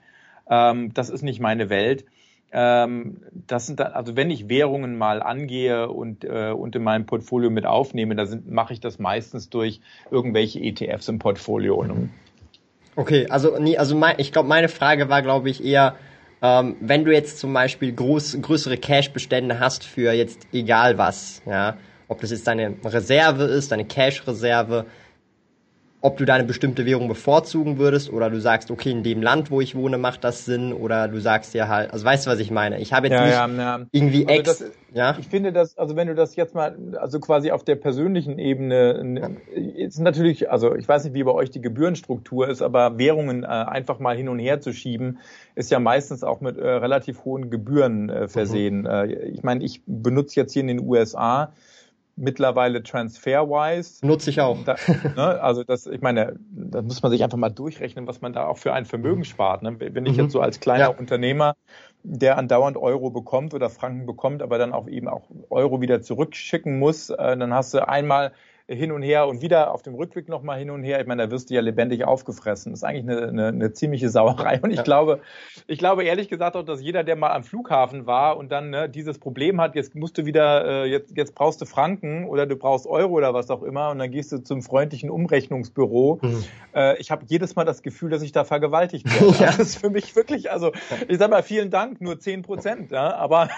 Ähm, das ist nicht meine Welt. Ähm, das sind dann, also wenn ich Währungen mal angehe und, äh, und in meinem Portfolio mit aufnehme, da mache ich das meistens durch irgendwelche ETFs im Portfolio. Mhm. Okay, also nee, also mein, ich glaube, meine Frage war, glaube ich, eher, ähm, wenn du jetzt zum Beispiel groß, größere Cash-Bestände hast für jetzt egal was, ja, ob das jetzt deine Reserve ist, deine Cash-Reserve, ob du deine bestimmte Währung bevorzugen würdest oder du sagst, okay, in dem Land, wo ich wohne, macht das Sinn oder du sagst ja halt, also weißt du, was ich meine? Ich habe jetzt ja, nicht ja, ja. irgendwie also ex, das, ja. Ich finde das, also wenn du das jetzt mal, also quasi auf der persönlichen Ebene, ist natürlich, also ich weiß nicht, wie bei euch die Gebührenstruktur ist, aber Währungen äh, einfach mal hin und her zu schieben, ist ja meistens auch mit äh, relativ hohen Gebühren äh, versehen. Mhm. Äh, ich meine, ich benutze jetzt hier in den USA mittlerweile TransferWise. Nutze ich auch. Da, ne, also das, ich meine, da muss man sich einfach mal durchrechnen, was man da auch für ein Vermögen spart. Ne? Wenn ich mhm. jetzt so als kleiner ja. Unternehmer, der andauernd Euro bekommt oder Franken bekommt, aber dann auch eben auch Euro wieder zurückschicken muss, äh, dann hast du einmal hin und her und wieder auf dem Rückweg nochmal hin und her. Ich meine, da wirst du ja lebendig aufgefressen. Das ist eigentlich eine, eine, eine ziemliche Sauerei. Und ich ja. glaube, ich glaube ehrlich gesagt auch, dass jeder, der mal am Flughafen war und dann ne, dieses Problem hat, jetzt musst du wieder, äh, jetzt, jetzt brauchst du Franken oder du brauchst Euro oder was auch immer und dann gehst du zum freundlichen Umrechnungsbüro. Mhm. Äh, ich habe jedes Mal das Gefühl, dass ich da vergewaltigt werde. [LAUGHS] ja. Das ist für mich wirklich, also ich sag mal, vielen Dank, nur zehn Prozent, ja, aber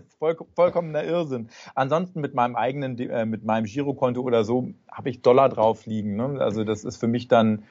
[LAUGHS] voll, vollkommener Irrsinn. Ansonsten mit meinem eigenen, äh, mit meinem Girokonto oder so habe ich Dollar drauf liegen. Ne? Also das ist für mich dann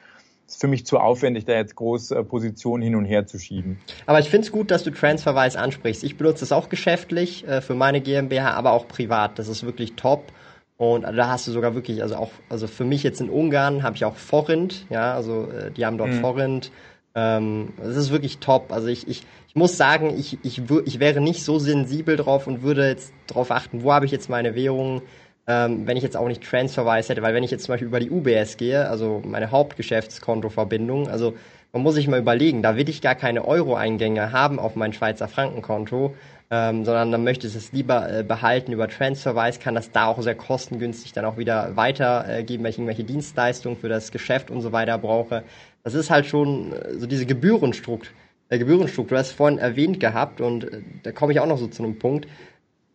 ist für mich zu aufwendig, da jetzt groß äh, Positionen hin und her zu schieben. Aber ich finde es gut, dass du Transferwise ansprichst. Ich benutze es auch geschäftlich äh, für meine GmbH, aber auch privat. Das ist wirklich top. Und da hast du sogar wirklich, also auch, also für mich jetzt in Ungarn habe ich auch Forint, ja, also äh, die haben dort mhm. Forint. Ähm, das ist wirklich top. Also ich, ich, ich muss sagen, ich, ich, ich wäre nicht so sensibel drauf und würde jetzt darauf achten, wo habe ich jetzt meine Währung, ähm, wenn ich jetzt auch nicht Transferwise hätte, weil wenn ich jetzt zum Beispiel über die UBS gehe, also meine Hauptgeschäftskontoverbindung, also man muss sich mal überlegen, da will ich gar keine Euro-Eingänge haben auf mein Schweizer Frankenkonto, ähm, sondern dann möchte ich es lieber äh, behalten über Transferwise, kann das da auch sehr kostengünstig dann auch wieder weitergeben, äh, wenn ich irgendwelche Dienstleistungen für das Geschäft und so weiter brauche. Das ist halt schon äh, so diese Gebührenstruktur äh, Gebührenstruktur. Du hast es vorhin erwähnt gehabt und äh, da komme ich auch noch so zu einem Punkt.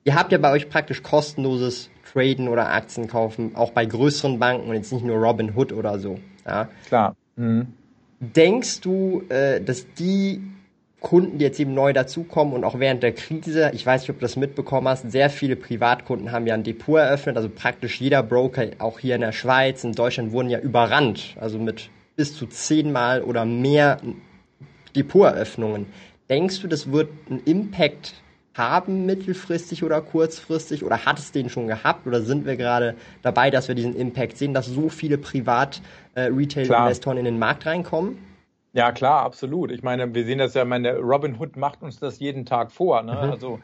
Ihr habt ja bei euch praktisch kostenloses Traden oder Aktien kaufen, auch bei größeren Banken und jetzt nicht nur Robin Hood oder so. Ja? Klar. Mhm. Denkst du, äh, dass die Kunden, die jetzt eben neu dazukommen und auch während der Krise, ich weiß nicht, ob du das mitbekommen hast, sehr viele Privatkunden haben ja ein Depot eröffnet, also praktisch jeder Broker, auch hier in der Schweiz, in Deutschland, wurden ja überrannt, also mit bis zu zehnmal oder mehr Depoteröffnungen. Denkst du, das wird einen Impact haben mittelfristig oder kurzfristig oder hat es den schon gehabt oder sind wir gerade dabei, dass wir diesen Impact sehen, dass so viele Privat-Retail-Investoren äh, in den Markt reinkommen? Ja, klar, absolut. Ich meine, wir sehen das ja, meine Robinhood macht uns das jeden Tag vor. Ne? Mhm. Also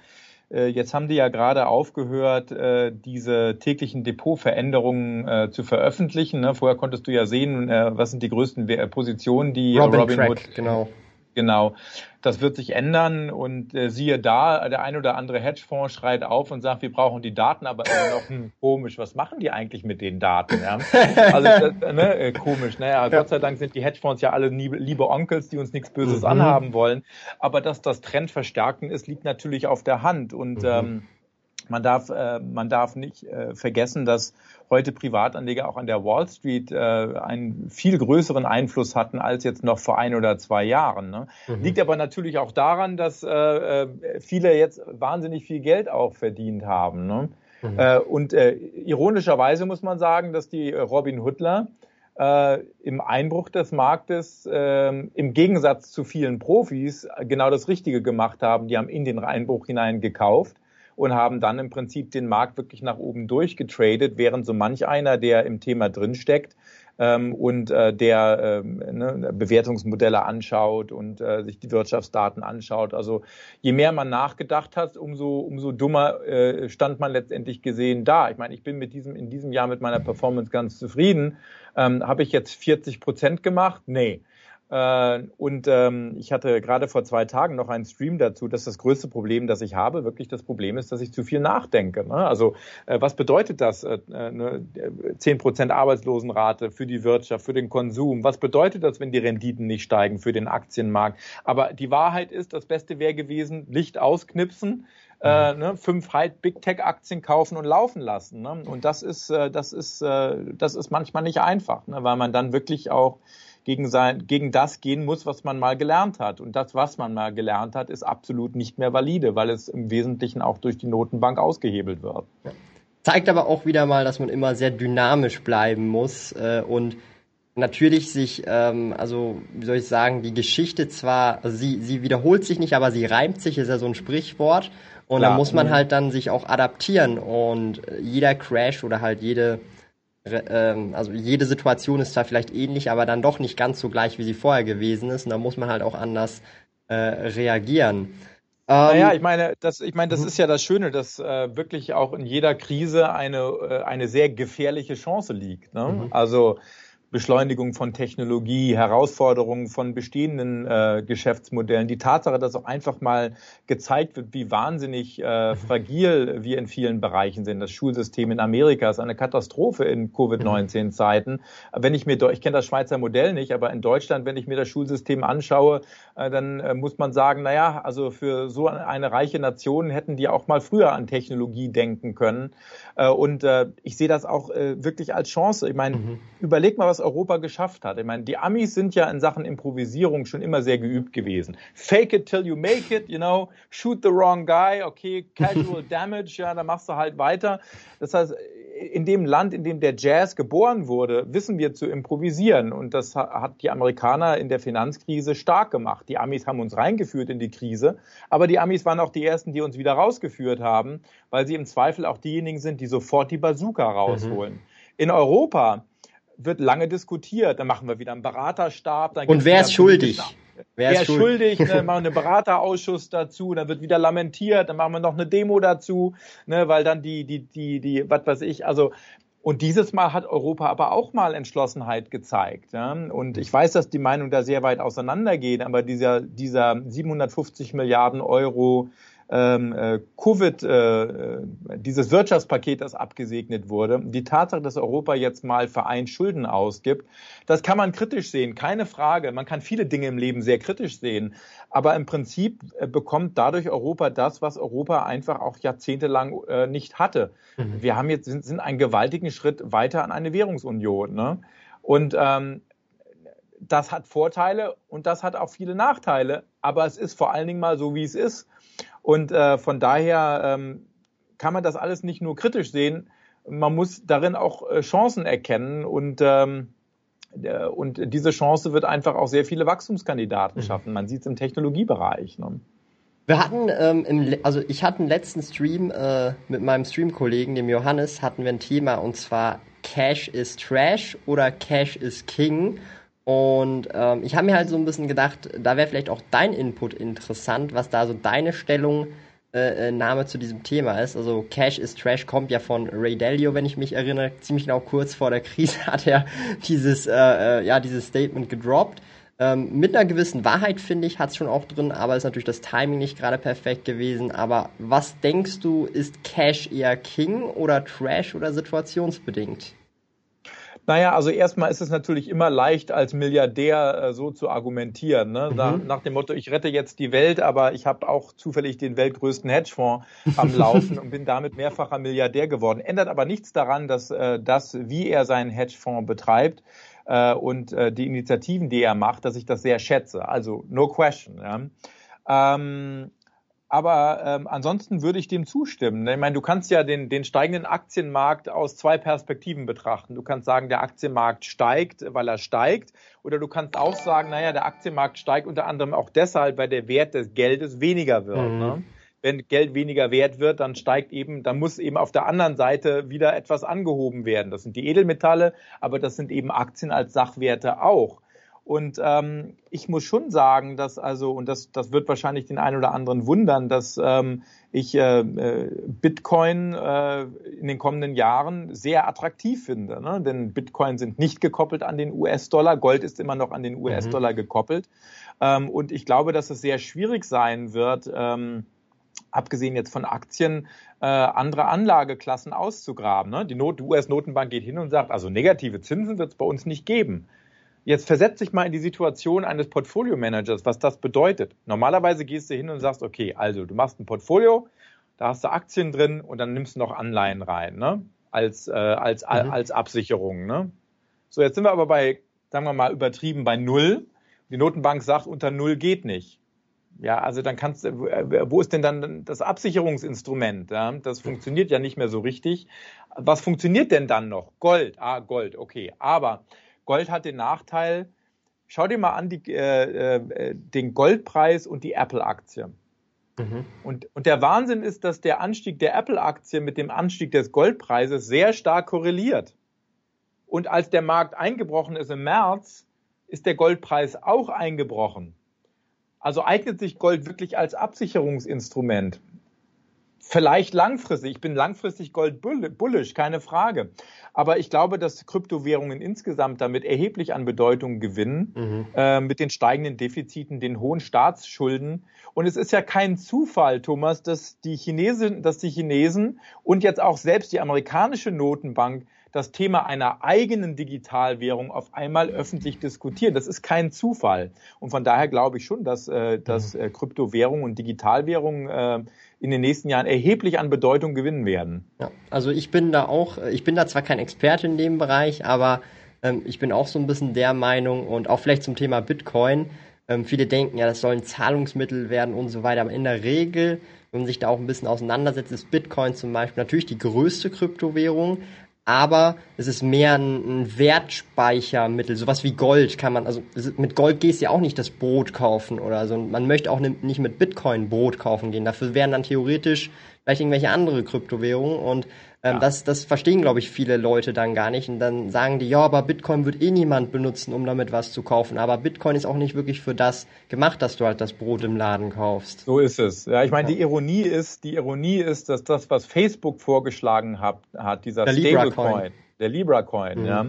jetzt haben die ja gerade aufgehört, äh, diese täglichen Depotveränderungen äh, zu veröffentlichen. Ne? Vorher konntest du ja sehen, was sind die größten Positionen, die Robin Robinhood Track, genau. Genau. Das wird sich ändern und äh, siehe da, der ein oder andere Hedgefonds schreit auf und sagt, wir brauchen die Daten, aber immer noch hm, komisch, was machen die eigentlich mit den Daten? Ja? Also [LAUGHS] das, ne, äh, komisch, naja, ja. Gott sei Dank sind die Hedgefonds ja alle liebe, liebe Onkels, die uns nichts Böses mhm. anhaben wollen. Aber dass das Trend verstärken ist, liegt natürlich auf der Hand. Und mhm. ähm, man darf, äh, man darf nicht äh, vergessen, dass heute Privatanleger auch an der Wall Street äh, einen viel größeren Einfluss hatten als jetzt noch vor ein oder zwei Jahren. Ne? Mhm. Liegt aber natürlich auch daran, dass äh, äh, viele jetzt wahnsinnig viel Geld auch verdient haben. Ne? Mhm. Äh, und äh, ironischerweise muss man sagen, dass die Robin Hoodler äh, im Einbruch des Marktes äh, im Gegensatz zu vielen Profis genau das Richtige gemacht haben. Die haben in den Einbruch hinein gekauft und haben dann im Prinzip den Markt wirklich nach oben durchgetradet, während so manch einer, der im Thema drinsteckt, ähm, und äh, der ähm, ne, Bewertungsmodelle anschaut und äh, sich die Wirtschaftsdaten anschaut. Also je mehr man nachgedacht hat, umso, umso dummer äh, stand man letztendlich gesehen da. Ich meine, ich bin mit diesem, in diesem Jahr mit meiner Performance ganz zufrieden. Ähm, Habe ich jetzt 40 Prozent gemacht? Nee. Äh, und ähm, ich hatte gerade vor zwei Tagen noch einen Stream dazu, dass das größte Problem, das ich habe, wirklich das Problem ist, dass ich zu viel nachdenke. Ne? Also äh, was bedeutet das? Äh, ne, 10% Arbeitslosenrate für die Wirtschaft, für den Konsum. Was bedeutet das, wenn die Renditen nicht steigen für den Aktienmarkt? Aber die Wahrheit ist, das Beste wäre gewesen, Licht ausknipsen. Äh, ne, fünf halt Big Tech Aktien kaufen und laufen lassen. Ne? Und das ist, äh, das ist, äh, das ist manchmal nicht einfach, ne? weil man dann wirklich auch gegen, sein, gegen das gehen muss, was man mal gelernt hat. Und das, was man mal gelernt hat, ist absolut nicht mehr valide, weil es im Wesentlichen auch durch die Notenbank ausgehebelt wird. Zeigt aber auch wieder mal, dass man immer sehr dynamisch bleiben muss äh, und natürlich sich, ähm, also wie soll ich sagen, die Geschichte zwar, also sie, sie wiederholt sich nicht, aber sie reimt sich, ist ja so ein Sprichwort. Und Klar. da muss man mhm. halt dann sich auch adaptieren und jeder Crash oder halt jede also jede Situation ist da vielleicht ähnlich, aber dann doch nicht ganz so gleich, wie sie vorher gewesen ist. Und da muss man halt auch anders äh, reagieren. naja, ähm, ich meine, das, ich meine, das mhm. ist ja das Schöne, dass äh, wirklich auch in jeder Krise eine, äh, eine sehr gefährliche Chance liegt. Ne? Mhm. Also Beschleunigung von Technologie, Herausforderungen von bestehenden äh, Geschäftsmodellen, die Tatsache, dass auch einfach mal gezeigt wird, wie wahnsinnig äh, fragil wir in vielen Bereichen sind. Das Schulsystem in Amerika ist eine Katastrophe in Covid-19-Zeiten. Wenn ich mir, ich kenne das Schweizer Modell nicht, aber in Deutschland, wenn ich mir das Schulsystem anschaue, äh, dann äh, muss man sagen, naja, also für so eine reiche Nation hätten die auch mal früher an Technologie denken können. Äh, und äh, ich sehe das auch wirklich als Chance. Ich meine, mhm. überleg mal, was Europa geschafft hat. Ich meine, die Amis sind ja in Sachen Improvisierung schon immer sehr geübt gewesen. Fake it till you make it, you know, shoot the wrong guy, okay, casual [LAUGHS] damage, ja, dann machst du halt weiter. Das heißt, in dem Land, in dem der Jazz geboren wurde, wissen wir zu improvisieren. Und das hat die Amerikaner in der Finanzkrise stark gemacht. Die Amis haben uns reingeführt in die Krise, aber die Amis waren auch die ersten, die uns wieder rausgeführt haben, weil sie im Zweifel auch diejenigen sind, die sofort die Bazooka rausholen. Mhm. In Europa wird lange diskutiert. Dann machen wir wieder einen Beraterstab. Und wer ist schuldig? Wer, wer ist schuldig? schuldig [LAUGHS] ne, machen wir einen Beraterausschuss dazu, dann wird wieder lamentiert, dann machen wir noch eine Demo dazu, ne, weil dann die, die, die, die, was weiß ich, also und dieses Mal hat Europa aber auch mal Entschlossenheit gezeigt. Ja? Und ich weiß, dass die Meinung da sehr weit auseinandergeht, aber dieser, dieser 750 Milliarden Euro ähm, äh, Covid, äh, äh, dieses Wirtschaftspaket, das abgesegnet wurde, die Tatsache, dass Europa jetzt mal vereint Schulden ausgibt, das kann man kritisch sehen, keine Frage. Man kann viele Dinge im Leben sehr kritisch sehen, aber im Prinzip äh, bekommt dadurch Europa das, was Europa einfach auch jahrzehntelang äh, nicht hatte. Mhm. Wir haben jetzt sind, sind einen gewaltigen Schritt weiter an eine Währungsunion. Ne? Und ähm, das hat Vorteile und das hat auch viele Nachteile, aber es ist vor allen Dingen mal so, wie es ist. Und äh, von daher ähm, kann man das alles nicht nur kritisch sehen, man muss darin auch äh, Chancen erkennen und ähm, äh, und diese Chance wird einfach auch sehr viele Wachstumskandidaten mhm. schaffen. Man sieht es im Technologiebereich. Ne? Wir hatten, ähm, im, also ich hatte einen letzten Stream äh, mit meinem Streamkollegen, dem Johannes, hatten wir ein Thema und zwar Cash is Trash oder Cash is King. Und ähm, ich habe mir halt so ein bisschen gedacht, da wäre vielleicht auch dein Input interessant, was da so deine Stellung äh, äh, Name zu diesem Thema ist. Also Cash is Trash kommt ja von Ray Dalio, wenn ich mich erinnere. Ziemlich genau kurz vor der Krise [LAUGHS] hat er dieses, äh, äh, ja, dieses Statement gedroppt. Ähm, mit einer gewissen Wahrheit, finde ich, hat es schon auch drin, aber ist natürlich das Timing nicht gerade perfekt gewesen. Aber was denkst du, ist Cash eher King oder Trash oder situationsbedingt? Naja, also erstmal ist es natürlich immer leicht, als Milliardär äh, so zu argumentieren. Ne? Mhm. Da, nach dem Motto, ich rette jetzt die Welt, aber ich habe auch zufällig den weltgrößten Hedgefonds am [LAUGHS] Laufen und bin damit mehrfacher Milliardär geworden. Ändert aber nichts daran, dass äh, das, wie er seinen Hedgefonds betreibt, äh, und äh, die Initiativen, die er macht, dass ich das sehr schätze. Also no question. Ja. Ähm, aber ähm, ansonsten würde ich dem zustimmen. Ich meine, du kannst ja den, den steigenden Aktienmarkt aus zwei Perspektiven betrachten. Du kannst sagen, der Aktienmarkt steigt, weil er steigt. Oder du kannst auch sagen, naja, der Aktienmarkt steigt unter anderem auch deshalb, weil der Wert des Geldes weniger wird. Mhm. Ne? Wenn Geld weniger wert wird, dann steigt eben, dann muss eben auf der anderen Seite wieder etwas angehoben werden. Das sind die Edelmetalle, aber das sind eben Aktien als Sachwerte auch. Und ähm, ich muss schon sagen, dass also, und das, das wird wahrscheinlich den einen oder anderen wundern, dass ähm, ich äh, äh, Bitcoin äh, in den kommenden Jahren sehr attraktiv finde. Ne? Denn Bitcoin sind nicht gekoppelt an den US-Dollar, Gold ist immer noch an den US-Dollar mhm. gekoppelt. Ähm, und ich glaube, dass es sehr schwierig sein wird, ähm, abgesehen jetzt von Aktien, äh, andere Anlageklassen auszugraben. Ne? Die, die US-Notenbank geht hin und sagt, also negative Zinsen wird es bei uns nicht geben. Jetzt versetz dich mal in die Situation eines Portfolio-Managers, was das bedeutet. Normalerweise gehst du hin und sagst, okay, also du machst ein Portfolio, da hast du Aktien drin und dann nimmst du noch Anleihen rein, ne? Als, äh, als, mhm. als Absicherung. Ne? So, jetzt sind wir aber bei, sagen wir mal, übertrieben bei null. Die Notenbank sagt, unter null geht nicht. Ja, also dann kannst du, wo ist denn dann das Absicherungsinstrument? Ja? Das funktioniert ja nicht mehr so richtig. Was funktioniert denn dann noch? Gold, ah, Gold, okay. Aber Gold hat den Nachteil, schau dir mal an die, äh, äh, den Goldpreis und die Apple-Aktie. Mhm. Und, und der Wahnsinn ist, dass der Anstieg der Apple-Aktie mit dem Anstieg des Goldpreises sehr stark korreliert. Und als der Markt eingebrochen ist im März, ist der Goldpreis auch eingebrochen. Also eignet sich Gold wirklich als Absicherungsinstrument. Vielleicht langfristig. Ich bin langfristig Gold bullish, keine Frage. Aber ich glaube, dass Kryptowährungen insgesamt damit erheblich an Bedeutung gewinnen, mhm. äh, mit den steigenden Defiziten, den hohen Staatsschulden. Und es ist ja kein Zufall, Thomas, dass die Chinesen, dass die Chinesen und jetzt auch selbst die amerikanische Notenbank das Thema einer eigenen Digitalwährung auf einmal öffentlich diskutieren. Das ist kein Zufall. Und von daher glaube ich schon, dass, äh, dass äh, Kryptowährungen und Digitalwährungen äh, in den nächsten Jahren erheblich an Bedeutung gewinnen werden. Ja, also ich bin da auch, ich bin da zwar kein Experte in dem Bereich, aber ähm, ich bin auch so ein bisschen der Meinung und auch vielleicht zum Thema Bitcoin. Ähm, viele denken ja, das sollen Zahlungsmittel werden und so weiter, aber in der Regel wenn man sich da auch ein bisschen auseinandersetzt, ist Bitcoin zum Beispiel natürlich die größte Kryptowährung, aber es ist mehr ein, ein Wertspeichermittel, sowas wie Gold kann man, also mit Gold gehst du ja auch nicht das Brot kaufen oder so. Man möchte auch nicht mit Bitcoin Brot kaufen gehen. Dafür wären dann theoretisch vielleicht irgendwelche andere Kryptowährungen und ähm, ja. das, das verstehen, glaube ich, viele Leute dann gar nicht und dann sagen die, ja, aber Bitcoin wird eh niemand benutzen, um damit was zu kaufen. Aber Bitcoin ist auch nicht wirklich für das gemacht, dass du halt das Brot im Laden kaufst. So ist es. Ja, ich meine, die Ironie ist, die Ironie ist, dass das, was Facebook vorgeschlagen hat, hat dieser Stablecoin, der Libra Coin, mhm. ja,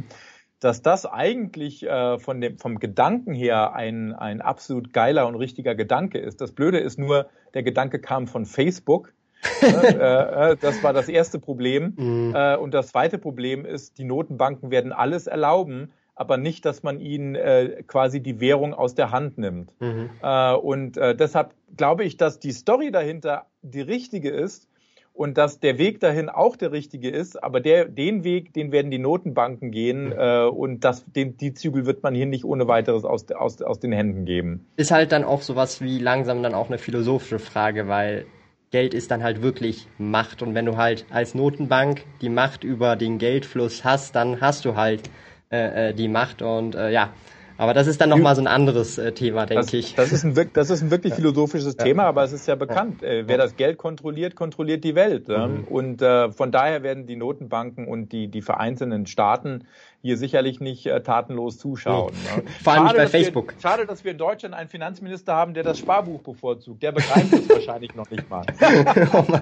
dass das eigentlich äh, von dem, vom Gedanken her ein, ein absolut geiler und richtiger Gedanke ist. Das Blöde ist nur, der Gedanke kam von Facebook [LAUGHS] das war das erste Problem. Mhm. Äh, und das zweite Problem ist, die Notenbanken werden alles erlauben, aber nicht, dass man ihnen äh, quasi die Währung aus der Hand nimmt. Mhm. Äh, und äh, deshalb glaube ich, dass die Story dahinter die richtige ist und dass der Weg dahin auch der richtige ist, aber der, den Weg, den werden die Notenbanken gehen mhm. äh, und das, den, die Zügel wird man hier nicht ohne weiteres aus, aus, aus den Händen geben. Ist halt dann auch sowas wie langsam dann auch eine philosophische Frage, weil Geld ist dann halt wirklich Macht. Und wenn du halt als Notenbank die Macht über den Geldfluss hast, dann hast du halt äh, äh, die Macht. Und äh, ja, Aber das ist dann nochmal so ein anderes äh, Thema, denke ich. Das ist, ein, das ist ein wirklich philosophisches ja. Thema, aber es ist ja bekannt. Äh, wer das Geld kontrolliert, kontrolliert die Welt. Mhm. Und äh, von daher werden die Notenbanken und die, die vereinzelten Staaten hier sicherlich nicht äh, tatenlos zuschauen. Nee. [LAUGHS] Vor allem nicht bei Facebook. Wir, schade, dass wir in Deutschland einen Finanzminister haben, der das Sparbuch bevorzugt. Der begreift es [LAUGHS] wahrscheinlich noch nicht mal. [LAUGHS] oh Mann.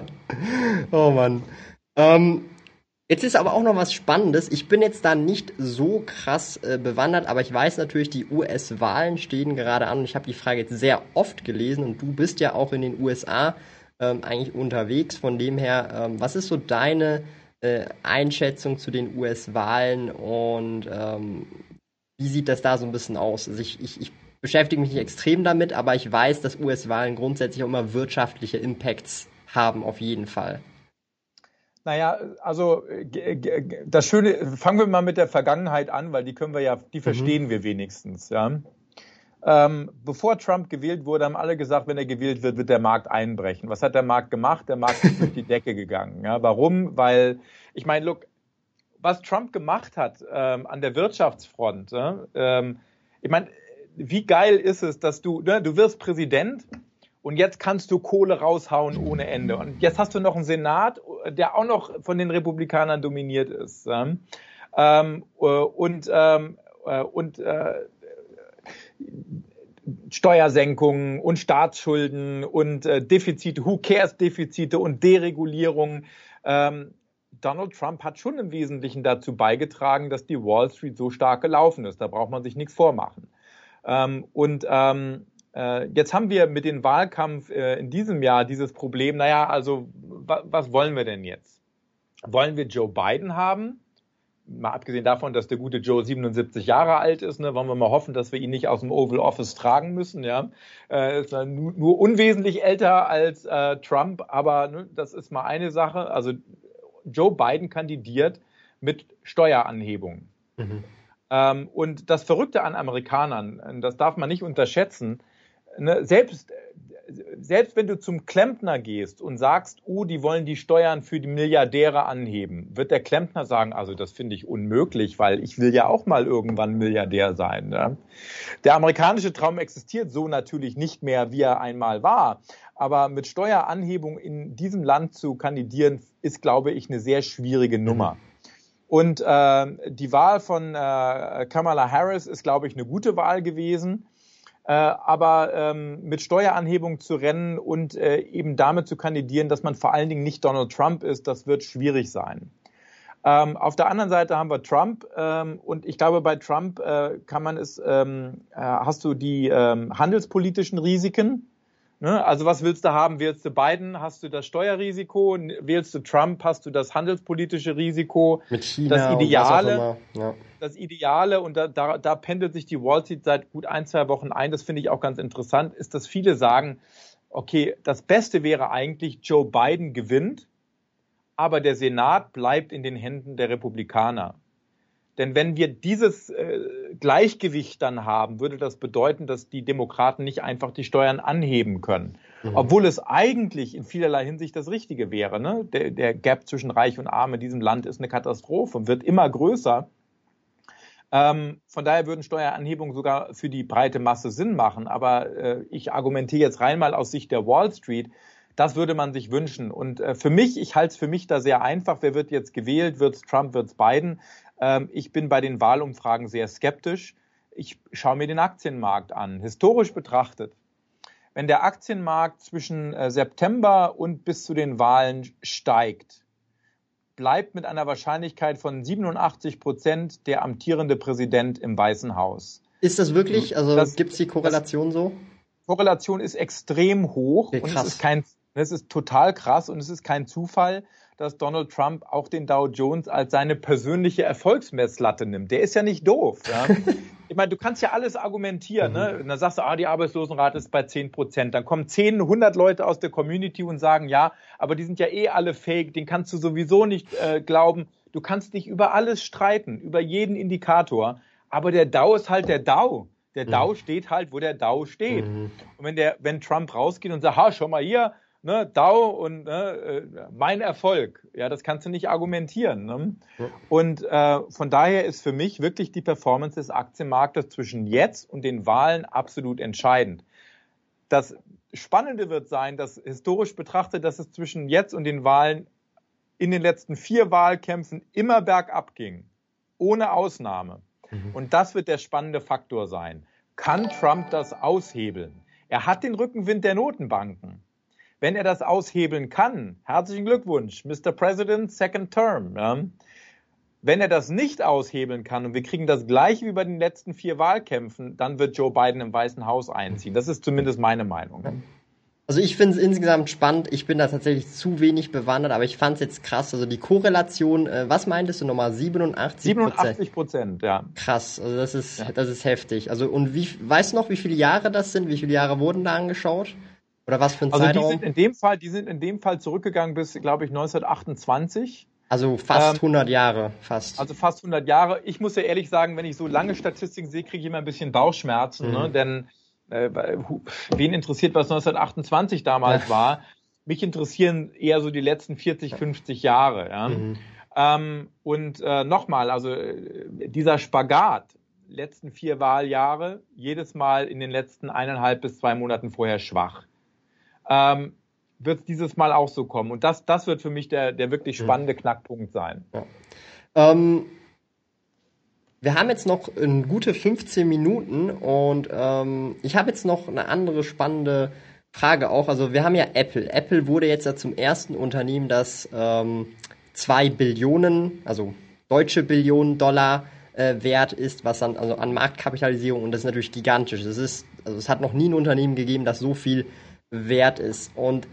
Oh Mann. Ähm, Jetzt ist aber auch noch was Spannendes. Ich bin jetzt da nicht so krass äh, bewandert, aber ich weiß natürlich, die US-Wahlen stehen gerade an und ich habe die Frage jetzt sehr oft gelesen und du bist ja auch in den USA ähm, eigentlich unterwegs. Von dem her, ähm, was ist so deine äh, Einschätzung zu den US-Wahlen und ähm, wie sieht das da so ein bisschen aus? Also ich, ich, ich beschäftige mich nicht extrem damit, aber ich weiß, dass US-Wahlen grundsätzlich auch immer wirtschaftliche Impacts haben, auf jeden Fall. Naja, also das Schöne, fangen wir mal mit der Vergangenheit an, weil die können wir ja, die mhm. verstehen mhm. wir wenigstens, ja. Ähm, bevor Trump gewählt wurde, haben alle gesagt, wenn er gewählt wird, wird der Markt einbrechen. Was hat der Markt gemacht? Der Markt ist durch die Decke gegangen. Ja, warum? Weil, ich meine, look, was Trump gemacht hat ähm, an der Wirtschaftsfront, ja, ähm, ich meine, wie geil ist es, dass du, ne, du wirst Präsident und jetzt kannst du Kohle raushauen ohne Ende. Und jetzt hast du noch einen Senat, der auch noch von den Republikanern dominiert ist. Ähm, äh, und ähm, äh, und äh, Steuersenkungen und Staatsschulden und äh, Defizite, Who cares Defizite und Deregulierung. Ähm, Donald Trump hat schon im Wesentlichen dazu beigetragen, dass die Wall Street so stark gelaufen ist. Da braucht man sich nichts vormachen. Ähm, und ähm, äh, jetzt haben wir mit dem Wahlkampf äh, in diesem Jahr dieses Problem, naja, also was wollen wir denn jetzt? Wollen wir Joe Biden haben? Mal abgesehen davon, dass der gute Joe 77 Jahre alt ist, ne, wollen wir mal hoffen, dass wir ihn nicht aus dem Oval Office tragen müssen. Ja, äh, ist nur, nur unwesentlich älter als äh, Trump, aber ne, das ist mal eine Sache. Also Joe Biden kandidiert mit Steueranhebungen. Mhm. Ähm, und das Verrückte an Amerikanern, das darf man nicht unterschätzen, ne, selbst, selbst wenn du zum Klempner gehst und sagst, oh, die wollen die Steuern für die Milliardäre anheben, wird der Klempner sagen, also das finde ich unmöglich, weil ich will ja auch mal irgendwann Milliardär sein. Ne? Der amerikanische Traum existiert so natürlich nicht mehr, wie er einmal war. Aber mit Steueranhebung in diesem Land zu kandidieren, ist, glaube ich, eine sehr schwierige Nummer. Und äh, die Wahl von äh, Kamala Harris ist, glaube ich, eine gute Wahl gewesen. Äh, aber ähm, mit Steueranhebung zu rennen und äh, eben damit zu kandidieren, dass man vor allen Dingen nicht Donald Trump ist, das wird schwierig sein. Ähm, auf der anderen Seite haben wir Trump ähm, und ich glaube, bei Trump äh, kann man es, ähm, äh, hast du die ähm, handelspolitischen Risiken, Ne? Also was willst du haben? Wählst du Biden, hast du das Steuerrisiko, wählst du Trump, hast du das handelspolitische Risiko, Mit China das Ideale, ja. Das Ideale und da, da, da pendelt sich die Wall Street seit gut ein, zwei Wochen ein. Das finde ich auch ganz interessant, ist, dass viele sagen, okay, das Beste wäre eigentlich, Joe Biden gewinnt, aber der Senat bleibt in den Händen der Republikaner. Denn wenn wir dieses äh, Gleichgewicht dann haben, würde das bedeuten, dass die Demokraten nicht einfach die Steuern anheben können. Mhm. Obwohl es eigentlich in vielerlei Hinsicht das Richtige wäre. Ne? Der, der Gap zwischen Reich und Arm in diesem Land ist eine Katastrophe und wird immer größer. Ähm, von daher würden Steueranhebungen sogar für die breite Masse Sinn machen. Aber äh, ich argumentiere jetzt rein mal aus Sicht der Wall Street. Das würde man sich wünschen. Und äh, für mich, ich halte es für mich da sehr einfach. Wer wird jetzt gewählt? Wird es Trump? Wird es Biden? Ähm, ich bin bei den Wahlumfragen sehr skeptisch. Ich schaue mir den Aktienmarkt an. Historisch betrachtet, wenn der Aktienmarkt zwischen äh, September und bis zu den Wahlen steigt, bleibt mit einer Wahrscheinlichkeit von 87 Prozent der amtierende Präsident im Weißen Haus. Ist das wirklich? Also gibt es die Korrelation so? Korrelation ist extrem hoch okay, und es ist kein, es ist total krass und es ist kein Zufall dass Donald Trump auch den Dow Jones als seine persönliche Erfolgsmesslatte nimmt. Der ist ja nicht doof. Ja? [LAUGHS] Ich meine, du kannst ja alles argumentieren. Ne? Und dann sagst du, ah, die Arbeitslosenrate ist bei 10 Prozent. Dann kommen 10, 100 Leute aus der Community und sagen, ja, aber die sind ja eh alle fake, den kannst du sowieso nicht äh, glauben. Du kannst dich über alles streiten, über jeden Indikator. Aber der Dow ist halt der Dow. Der Dow mhm. steht halt, wo der Dow steht. Mhm. Und wenn der, wenn Trump rausgeht und sagt, ha, schau mal hier, ne, Dow und ne, äh, mein Erfolg. Ja, das kannst du nicht argumentieren. Ne? Ja. Und äh, von daher ist für mich wirklich die Performance des Aktienmarktes zwischen jetzt und den Wahlen absolut entscheidend. Das Spannende wird sein, dass historisch betrachtet, dass es zwischen jetzt und den Wahlen in den letzten vier Wahlkämpfen immer bergab ging. Ohne Ausnahme. Mhm. Und das wird der spannende Faktor sein. Kann Trump das aushebeln? Er hat den Rückenwind der Notenbanken. Wenn er das aushebeln kann, herzlichen Glückwunsch, Mr. President, second term. Ja. Wenn er das nicht aushebeln kann und wir kriegen das gleiche wie bei den letzten vier Wahlkämpfen, dann wird Joe Biden im Weißen Haus einziehen. Das ist zumindest meine Meinung. Also ich finde es insgesamt spannend. Ich bin da tatsächlich zu wenig bewandert, aber ich fand es jetzt krass. Also die Korrelation, äh, was meintest du nochmal? 87% 87 Prozent, ja. Krass, also das ist, ja. das ist heftig. Also und wie, weißt du noch, wie viele Jahre das sind? Wie viele Jahre wurden da angeschaut? Oder was für ein also Zeitraum? Die sind in dem Fall, die sind in dem Fall zurückgegangen bis, glaube ich, 1928. Also fast ähm, 100 Jahre, fast. Also fast 100 Jahre. Ich muss ja ehrlich sagen, wenn ich so lange Statistiken sehe, kriege ich immer ein bisschen Bauchschmerzen, ne? mhm. ne? denn äh, wen interessiert, was 1928 damals ja. war? Mich interessieren eher so die letzten 40, 50 Jahre. Ja? Mhm. Ähm, und äh, nochmal, also äh, dieser Spagat, letzten vier Wahljahre, jedes Mal in den letzten eineinhalb bis zwei Monaten vorher schwach. Ähm, wird es dieses Mal auch so kommen. Und das, das wird für mich der, der wirklich mhm. spannende Knackpunkt sein. Ja. Ähm, wir haben jetzt noch eine gute 15 Minuten und ähm, ich habe jetzt noch eine andere spannende Frage auch. Also wir haben ja Apple. Apple wurde jetzt ja zum ersten Unternehmen, das ähm, zwei Billionen, also deutsche Billionen Dollar äh, wert ist, was dann also an Marktkapitalisierung und das ist natürlich gigantisch. Das ist, also es hat noch nie ein Unternehmen gegeben, das so viel wert ist. Und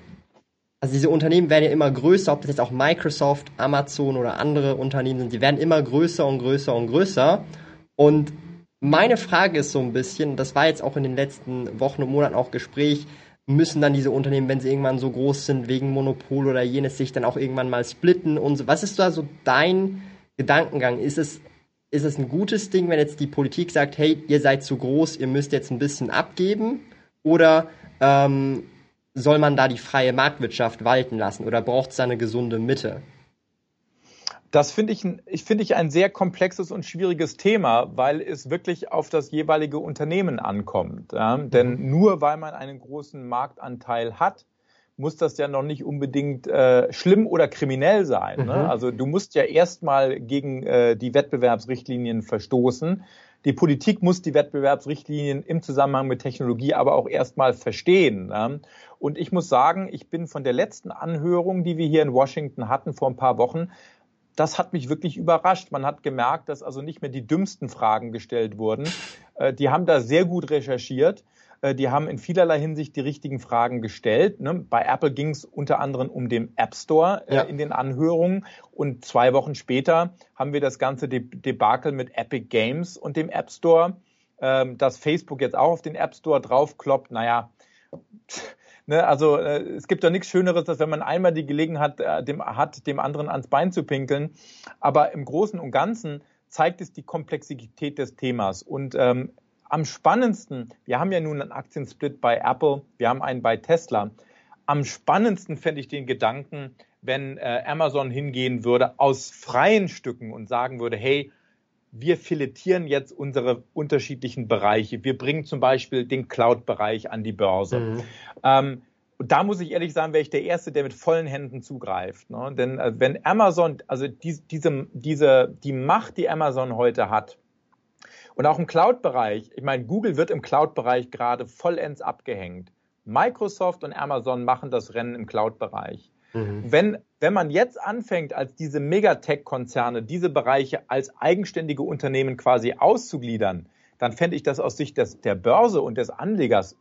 also diese Unternehmen werden ja immer größer, ob das jetzt auch Microsoft, Amazon oder andere Unternehmen sind, die werden immer größer und größer und größer. Und meine Frage ist so ein bisschen, das war jetzt auch in den letzten Wochen und Monaten auch Gespräch, müssen dann diese Unternehmen, wenn sie irgendwann so groß sind, wegen Monopol oder jenes, sich dann auch irgendwann mal splitten und so. Was ist da so dein Gedankengang? Ist es, ist es ein gutes Ding, wenn jetzt die Politik sagt, hey, ihr seid zu groß, ihr müsst jetzt ein bisschen abgeben? Oder ähm, soll man da die freie Marktwirtschaft walten lassen oder braucht es da eine gesunde Mitte? Das finde ich, ich finde ich ein sehr komplexes und schwieriges Thema, weil es wirklich auf das jeweilige Unternehmen ankommt. Ja? Mhm. Denn nur weil man einen großen Marktanteil hat, muss das ja noch nicht unbedingt äh, schlimm oder kriminell sein. Ne? Mhm. Also du musst ja erstmal gegen äh, die Wettbewerbsrichtlinien verstoßen. Die Politik muss die Wettbewerbsrichtlinien im Zusammenhang mit Technologie aber auch erstmal verstehen. Und ich muss sagen, ich bin von der letzten Anhörung, die wir hier in Washington hatten vor ein paar Wochen, das hat mich wirklich überrascht. Man hat gemerkt, dass also nicht mehr die dümmsten Fragen gestellt wurden. Äh, die haben da sehr gut recherchiert. Äh, die haben in vielerlei Hinsicht die richtigen Fragen gestellt. Ne? Bei Apple ging es unter anderem um den App Store äh, ja. in den Anhörungen. Und zwei Wochen später haben wir das ganze Debakel mit Epic Games und dem App Store. Ähm, dass Facebook jetzt auch auf den App Store draufkloppt, naja, [LAUGHS] Ne, also äh, es gibt doch nichts Schöneres, als wenn man einmal die Gelegenheit äh, dem, hat, dem anderen ans Bein zu pinkeln. Aber im Großen und Ganzen zeigt es die Komplexität des Themas. Und ähm, am spannendsten, wir haben ja nun einen Aktiensplit bei Apple, wir haben einen bei Tesla. Am spannendsten fände ich den Gedanken, wenn äh, Amazon hingehen würde aus freien Stücken und sagen würde, hey, wir filetieren jetzt unsere unterschiedlichen Bereiche. Wir bringen zum Beispiel den Cloud-Bereich an die Börse. Mhm. Ähm, und da muss ich ehrlich sagen, wäre ich der Erste, der mit vollen Händen zugreift. Ne? Denn äh, wenn Amazon, also die, diese, diese, die Macht, die Amazon heute hat, und auch im Cloud-Bereich, ich meine, Google wird im Cloud-Bereich gerade vollends abgehängt. Microsoft und Amazon machen das Rennen im Cloud-Bereich. Mhm. Wenn, wenn man jetzt anfängt, als diese Megatech-Konzerne diese Bereiche als eigenständige Unternehmen quasi auszugliedern, dann fände ich das aus Sicht des, der Börse und des Anlegers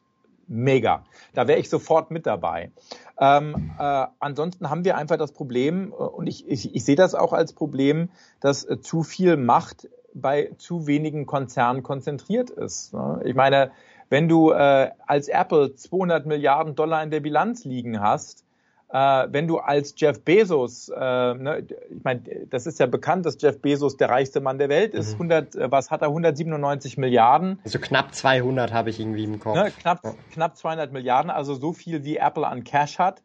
mega. Da wäre ich sofort mit dabei. Ähm, äh, ansonsten haben wir einfach das Problem, äh, und ich, ich, ich sehe das auch als Problem, dass äh, zu viel Macht bei zu wenigen Konzernen konzentriert ist. Ne? Ich meine, wenn du äh, als Apple 200 Milliarden Dollar in der Bilanz liegen hast, äh, wenn du als Jeff Bezos, äh, ne, ich meine, das ist ja bekannt, dass Jeff Bezos der reichste Mann der Welt ist. Mhm. 100, äh, was hat er? 197 Milliarden. Also knapp 200 habe ich irgendwie im Kopf. Ne, knapp, ja. knapp 200 Milliarden, also so viel wie Apple an Cash hat.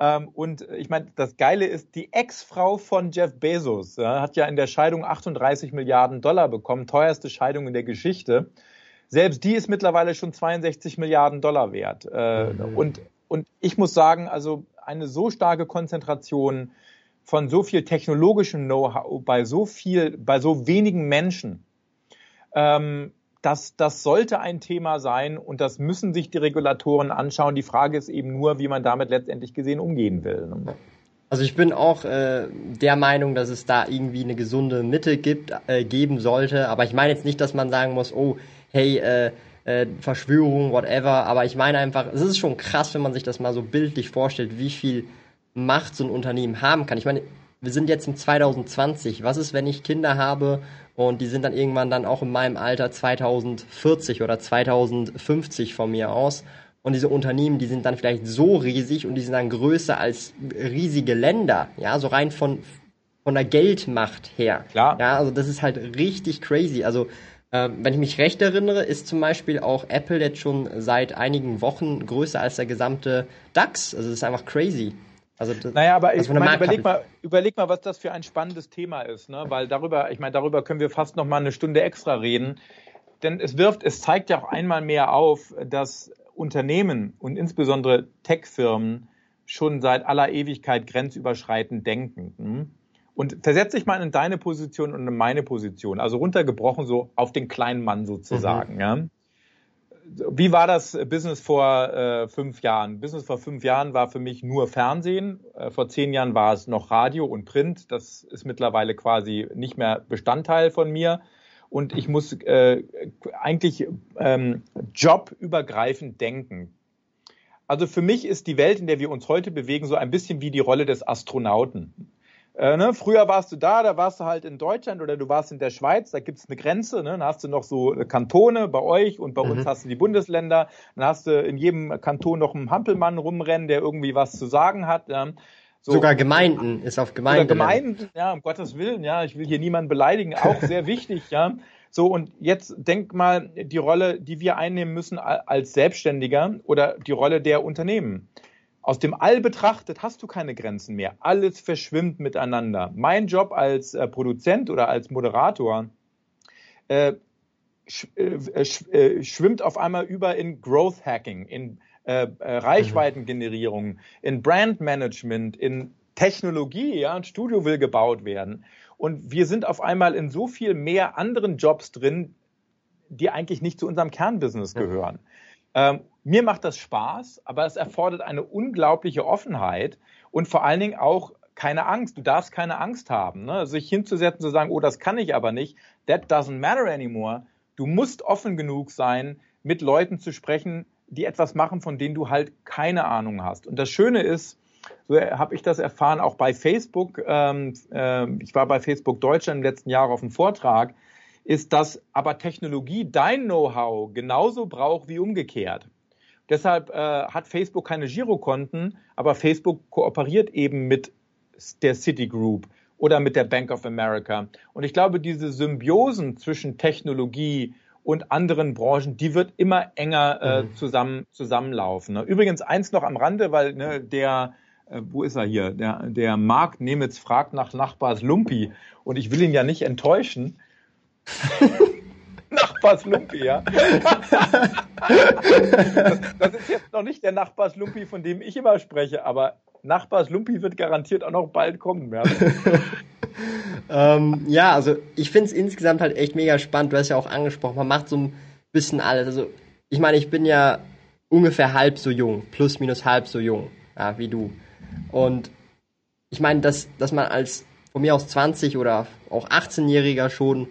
Ähm, und ich meine, das Geile ist, die Ex-Frau von Jeff Bezos ja, hat ja in der Scheidung 38 Milliarden Dollar bekommen, teuerste Scheidung in der Geschichte. Selbst die ist mittlerweile schon 62 Milliarden Dollar wert. Äh, mhm. und, und ich muss sagen, also eine so starke Konzentration von so viel technologischem Know-how bei so viel, bei so wenigen Menschen, ähm, das, das sollte ein Thema sein und das müssen sich die Regulatoren anschauen. Die Frage ist eben nur, wie man damit letztendlich gesehen umgehen will. Also ich bin auch äh, der Meinung, dass es da irgendwie eine gesunde Mitte gibt, äh, geben sollte. Aber ich meine jetzt nicht, dass man sagen muss, oh, hey, äh, äh, Verschwörung, whatever. Aber ich meine einfach, es ist schon krass, wenn man sich das mal so bildlich vorstellt, wie viel Macht so ein Unternehmen haben kann. Ich meine, wir sind jetzt im 2020. Was ist, wenn ich Kinder habe und die sind dann irgendwann dann auch in meinem Alter 2040 oder 2050 von mir aus. Und diese Unternehmen, die sind dann vielleicht so riesig und die sind dann größer als riesige Länder, ja, so rein von, von der Geldmacht her. Klar. Ja, also das ist halt richtig crazy. Also, äh, wenn ich mich recht erinnere, ist zum Beispiel auch Apple jetzt schon seit einigen Wochen größer als der gesamte DAX. Also das ist einfach crazy. Also naja, aber ich meine, überleg mal, überleg mal, was das für ein spannendes Thema ist, ne? Weil darüber, ich meine, darüber können wir fast noch mal eine Stunde extra reden. Denn es wirft, es zeigt ja auch einmal mehr auf, dass Unternehmen und insbesondere Tech-Firmen schon seit aller Ewigkeit grenzüberschreitend denken. Hm? Und versetz dich mal in deine Position und in meine Position, also runtergebrochen so auf den kleinen Mann sozusagen. Mhm. Ja? Wie war das Business vor äh, fünf Jahren? Business vor fünf Jahren war für mich nur Fernsehen. Äh, vor zehn Jahren war es noch Radio und Print. Das ist mittlerweile quasi nicht mehr Bestandteil von mir. Und ich muss äh, eigentlich ähm, jobübergreifend denken. Also für mich ist die Welt, in der wir uns heute bewegen, so ein bisschen wie die Rolle des Astronauten. Äh, ne? Früher warst du da, da warst du halt in Deutschland oder du warst in der Schweiz, da gibt's eine Grenze, ne? dann hast du noch so Kantone bei euch und bei mhm. uns hast du die Bundesländer, dann hast du in jedem Kanton noch einen Hampelmann rumrennen, der irgendwie was zu sagen hat. Ja? So, Sogar Gemeinden ist auf Gemeinden. Gemeinden, ja, um Gottes Willen, ja, ich will hier niemanden beleidigen, auch [LAUGHS] sehr wichtig, ja. So, und jetzt denk mal die Rolle, die wir einnehmen müssen als Selbstständiger oder die Rolle der Unternehmen. Aus dem All betrachtet hast du keine Grenzen mehr. Alles verschwimmt miteinander. Mein Job als äh, Produzent oder als Moderator äh, sch, äh, äh äh, schwimmt auf einmal über in Growth Hacking, in äh, Reichweitengenerierung, in Brandmanagement, in Technologie. Ja, ein Studio will gebaut werden. Und wir sind auf einmal in so viel mehr anderen Jobs drin, die eigentlich nicht zu unserem Kernbusiness gehören. Ähm, mir macht das Spaß, aber es erfordert eine unglaubliche Offenheit und vor allen Dingen auch keine Angst. Du darfst keine Angst haben. Ne? Sich hinzusetzen, zu sagen, oh, das kann ich aber nicht. That doesn't matter anymore. Du musst offen genug sein, mit Leuten zu sprechen, die etwas machen, von denen du halt keine Ahnung hast. Und das Schöne ist, so habe ich das erfahren, auch bei Facebook. Ähm, äh, ich war bei Facebook Deutschland im letzten Jahr auf einem Vortrag ist, dass aber Technologie dein Know-how genauso braucht wie umgekehrt. Deshalb äh, hat Facebook keine Girokonten, aber Facebook kooperiert eben mit der Citigroup oder mit der Bank of America. Und ich glaube, diese Symbiosen zwischen Technologie und anderen Branchen, die wird immer enger äh, mhm. zusammen, zusammenlaufen. Ne? Übrigens eins noch am Rande, weil ne, der, äh, wo ist er hier? Der, der Marc Nemitz fragt nach Nachbars Lumpi und ich will ihn ja nicht enttäuschen. [LAUGHS] Nachbarslumpi, ja. das, ist jetzt noch nicht der Nachbarslumpi, von dem ich immer spreche, aber Nachbarslumpi wird garantiert auch noch bald kommen. Ja, ähm, ja also ich finde es insgesamt halt echt mega spannend. Du hast ja auch angesprochen, man macht so ein bisschen alles. Also ich meine, ich bin ja ungefähr halb so jung, plus minus halb so jung, ja, wie du. Und ich meine, dass, dass man als von mir aus 20 oder auch 18-Jähriger schon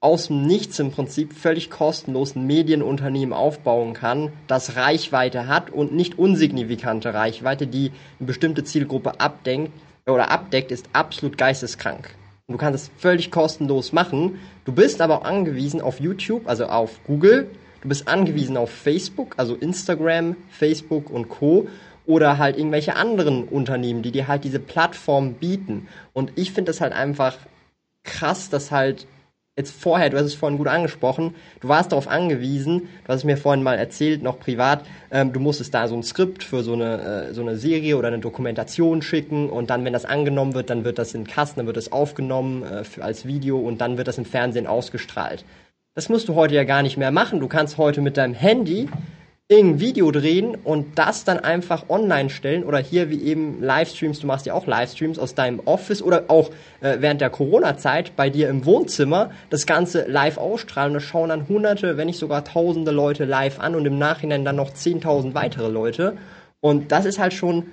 aus dem Nichts im Prinzip völlig kostenlos ein Medienunternehmen aufbauen kann, das Reichweite hat und nicht unsignifikante Reichweite, die eine bestimmte Zielgruppe abdenkt oder abdeckt, ist absolut geisteskrank. Und du kannst es völlig kostenlos machen. Du bist aber auch angewiesen auf YouTube, also auf Google. Du bist angewiesen auf Facebook, also Instagram, Facebook und Co. Oder halt irgendwelche anderen Unternehmen, die dir halt diese Plattform bieten. Und ich finde das halt einfach krass, dass halt jetzt vorher, du hast es vorhin gut angesprochen, du warst darauf angewiesen, du hast es mir vorhin mal erzählt, noch privat, ähm, du musstest da so ein Skript für so eine, äh, so eine Serie oder eine Dokumentation schicken und dann, wenn das angenommen wird, dann wird das in Kasten, dann wird das aufgenommen äh, für, als Video und dann wird das im Fernsehen ausgestrahlt. Das musst du heute ja gar nicht mehr machen. Du kannst heute mit deinem Handy irgendein Video drehen und das dann einfach online stellen oder hier wie eben Livestreams, du machst ja auch Livestreams aus deinem Office oder auch äh, während der Corona-Zeit bei dir im Wohnzimmer das Ganze live ausstrahlen. Da schauen dann hunderte, wenn nicht sogar tausende Leute live an und im Nachhinein dann noch zehntausend weitere Leute. Und das ist halt schon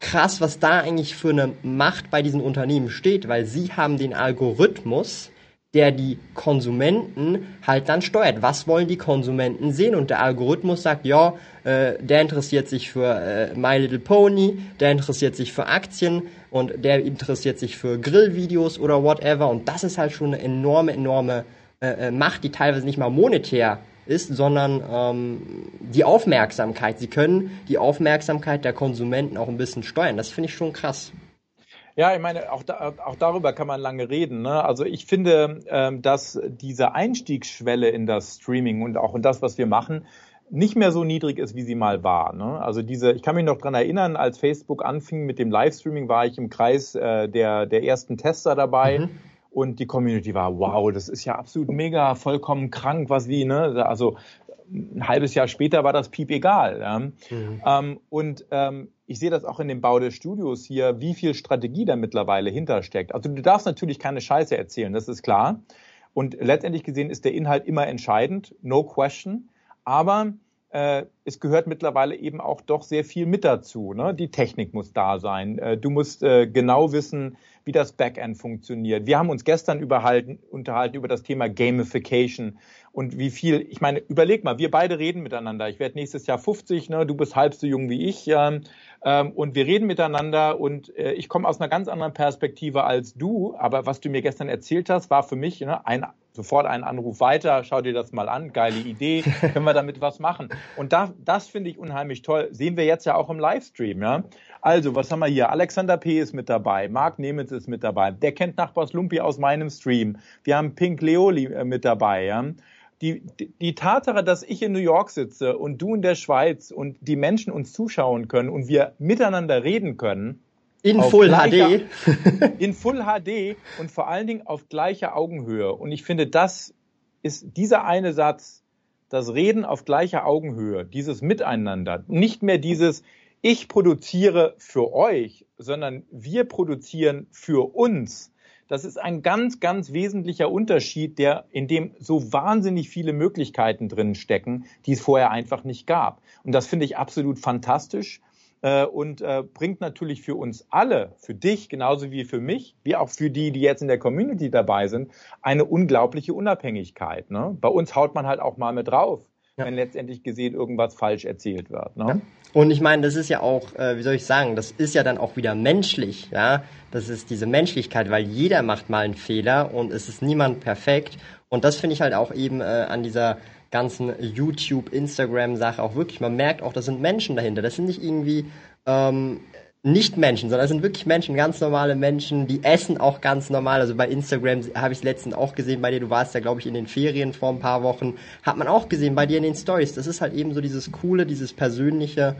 krass, was da eigentlich für eine Macht bei diesen Unternehmen steht, weil sie haben den Algorithmus, der die Konsumenten halt dann steuert. Was wollen die Konsumenten sehen? Und der Algorithmus sagt, ja, äh, der interessiert sich für äh, My Little Pony, der interessiert sich für Aktien und der interessiert sich für Grillvideos oder whatever. Und das ist halt schon eine enorme, enorme äh, äh Macht, die teilweise nicht mal monetär ist, sondern ähm, die Aufmerksamkeit. Sie können die Aufmerksamkeit der Konsumenten auch ein bisschen steuern. Das finde ich schon krass. Ja, ich meine, auch, da, auch darüber kann man lange reden. Ne? Also ich finde, ähm, dass diese Einstiegsschwelle in das Streaming und auch in das, was wir machen, nicht mehr so niedrig ist, wie sie mal war. Ne? Also diese, ich kann mich noch dran erinnern, als Facebook anfing mit dem Livestreaming, war ich im Kreis äh, der, der ersten Tester dabei. Mhm. Und die Community war, wow, das ist ja absolut mega, vollkommen krank, was wie, ne? Also ein halbes Jahr später war das Piep egal. Ja? Mhm. Ähm, und ähm, ich sehe das auch in dem Bau des Studios hier, wie viel Strategie da mittlerweile hintersteckt. Also du darfst natürlich keine Scheiße erzählen, das ist klar. Und letztendlich gesehen ist der Inhalt immer entscheidend, no question. Aber äh, es gehört mittlerweile eben auch doch sehr viel mit dazu. Ne? Die Technik muss da sein. Äh, du musst äh, genau wissen, wie das Backend funktioniert. Wir haben uns gestern überhalten, unterhalten über das Thema Gamification und wie viel, ich meine, überleg mal, wir beide reden miteinander. Ich werde nächstes Jahr 50, ne? du bist halb so jung wie ich. Ähm, ähm, und wir reden miteinander und äh, ich komme aus einer ganz anderen Perspektive als du. Aber was du mir gestern erzählt hast, war für mich ne, ein, sofort ein Anruf weiter. Schau dir das mal an, geile Idee. [LAUGHS] Können wir damit was machen? Und da, das finde ich unheimlich toll. Sehen wir jetzt ja auch im Livestream. Ja? Also, was haben wir hier? Alexander P. ist mit dabei, Marc Nemitz ist mit dabei. Der kennt Nachbars Lumpi aus meinem Stream. Wir haben Pink Leoli äh, mit dabei. Ja? Die, die Tatsache, dass ich in New York sitze und du in der Schweiz und die Menschen uns zuschauen können und wir miteinander reden können. In Full gleicher, HD. [LAUGHS] in Full HD und vor allen Dingen auf gleicher Augenhöhe. Und ich finde, das ist dieser eine Satz, das Reden auf gleicher Augenhöhe, dieses Miteinander, nicht mehr dieses, ich produziere für euch, sondern wir produzieren für uns das ist ein ganz, ganz wesentlicher Unterschied, der, in dem so wahnsinnig viele Möglichkeiten drin stecken, die es vorher einfach nicht gab. Und das finde ich absolut fantastisch äh, und äh, bringt natürlich für uns alle, für dich genauso wie für mich, wie auch für die, die jetzt in der Community dabei sind, eine unglaubliche Unabhängigkeit. Ne? Bei uns haut man halt auch mal mit drauf. Wenn letztendlich gesehen irgendwas falsch erzählt wird. Ne? Ja. Und ich meine, das ist ja auch, äh, wie soll ich sagen, das ist ja dann auch wieder menschlich, ja. Das ist diese Menschlichkeit, weil jeder macht mal einen Fehler und es ist niemand perfekt. Und das finde ich halt auch eben äh, an dieser ganzen YouTube, Instagram-Sache auch wirklich. Man merkt auch, das sind Menschen dahinter. Das sind nicht irgendwie ähm, nicht Menschen, sondern es sind wirklich Menschen, ganz normale Menschen, die essen auch ganz normal. Also bei Instagram habe ich es letztens auch gesehen bei dir, du warst ja, glaube ich, in den Ferien vor ein paar Wochen, hat man auch gesehen bei dir in den Stories. Das ist halt eben so dieses Coole, dieses Persönliche.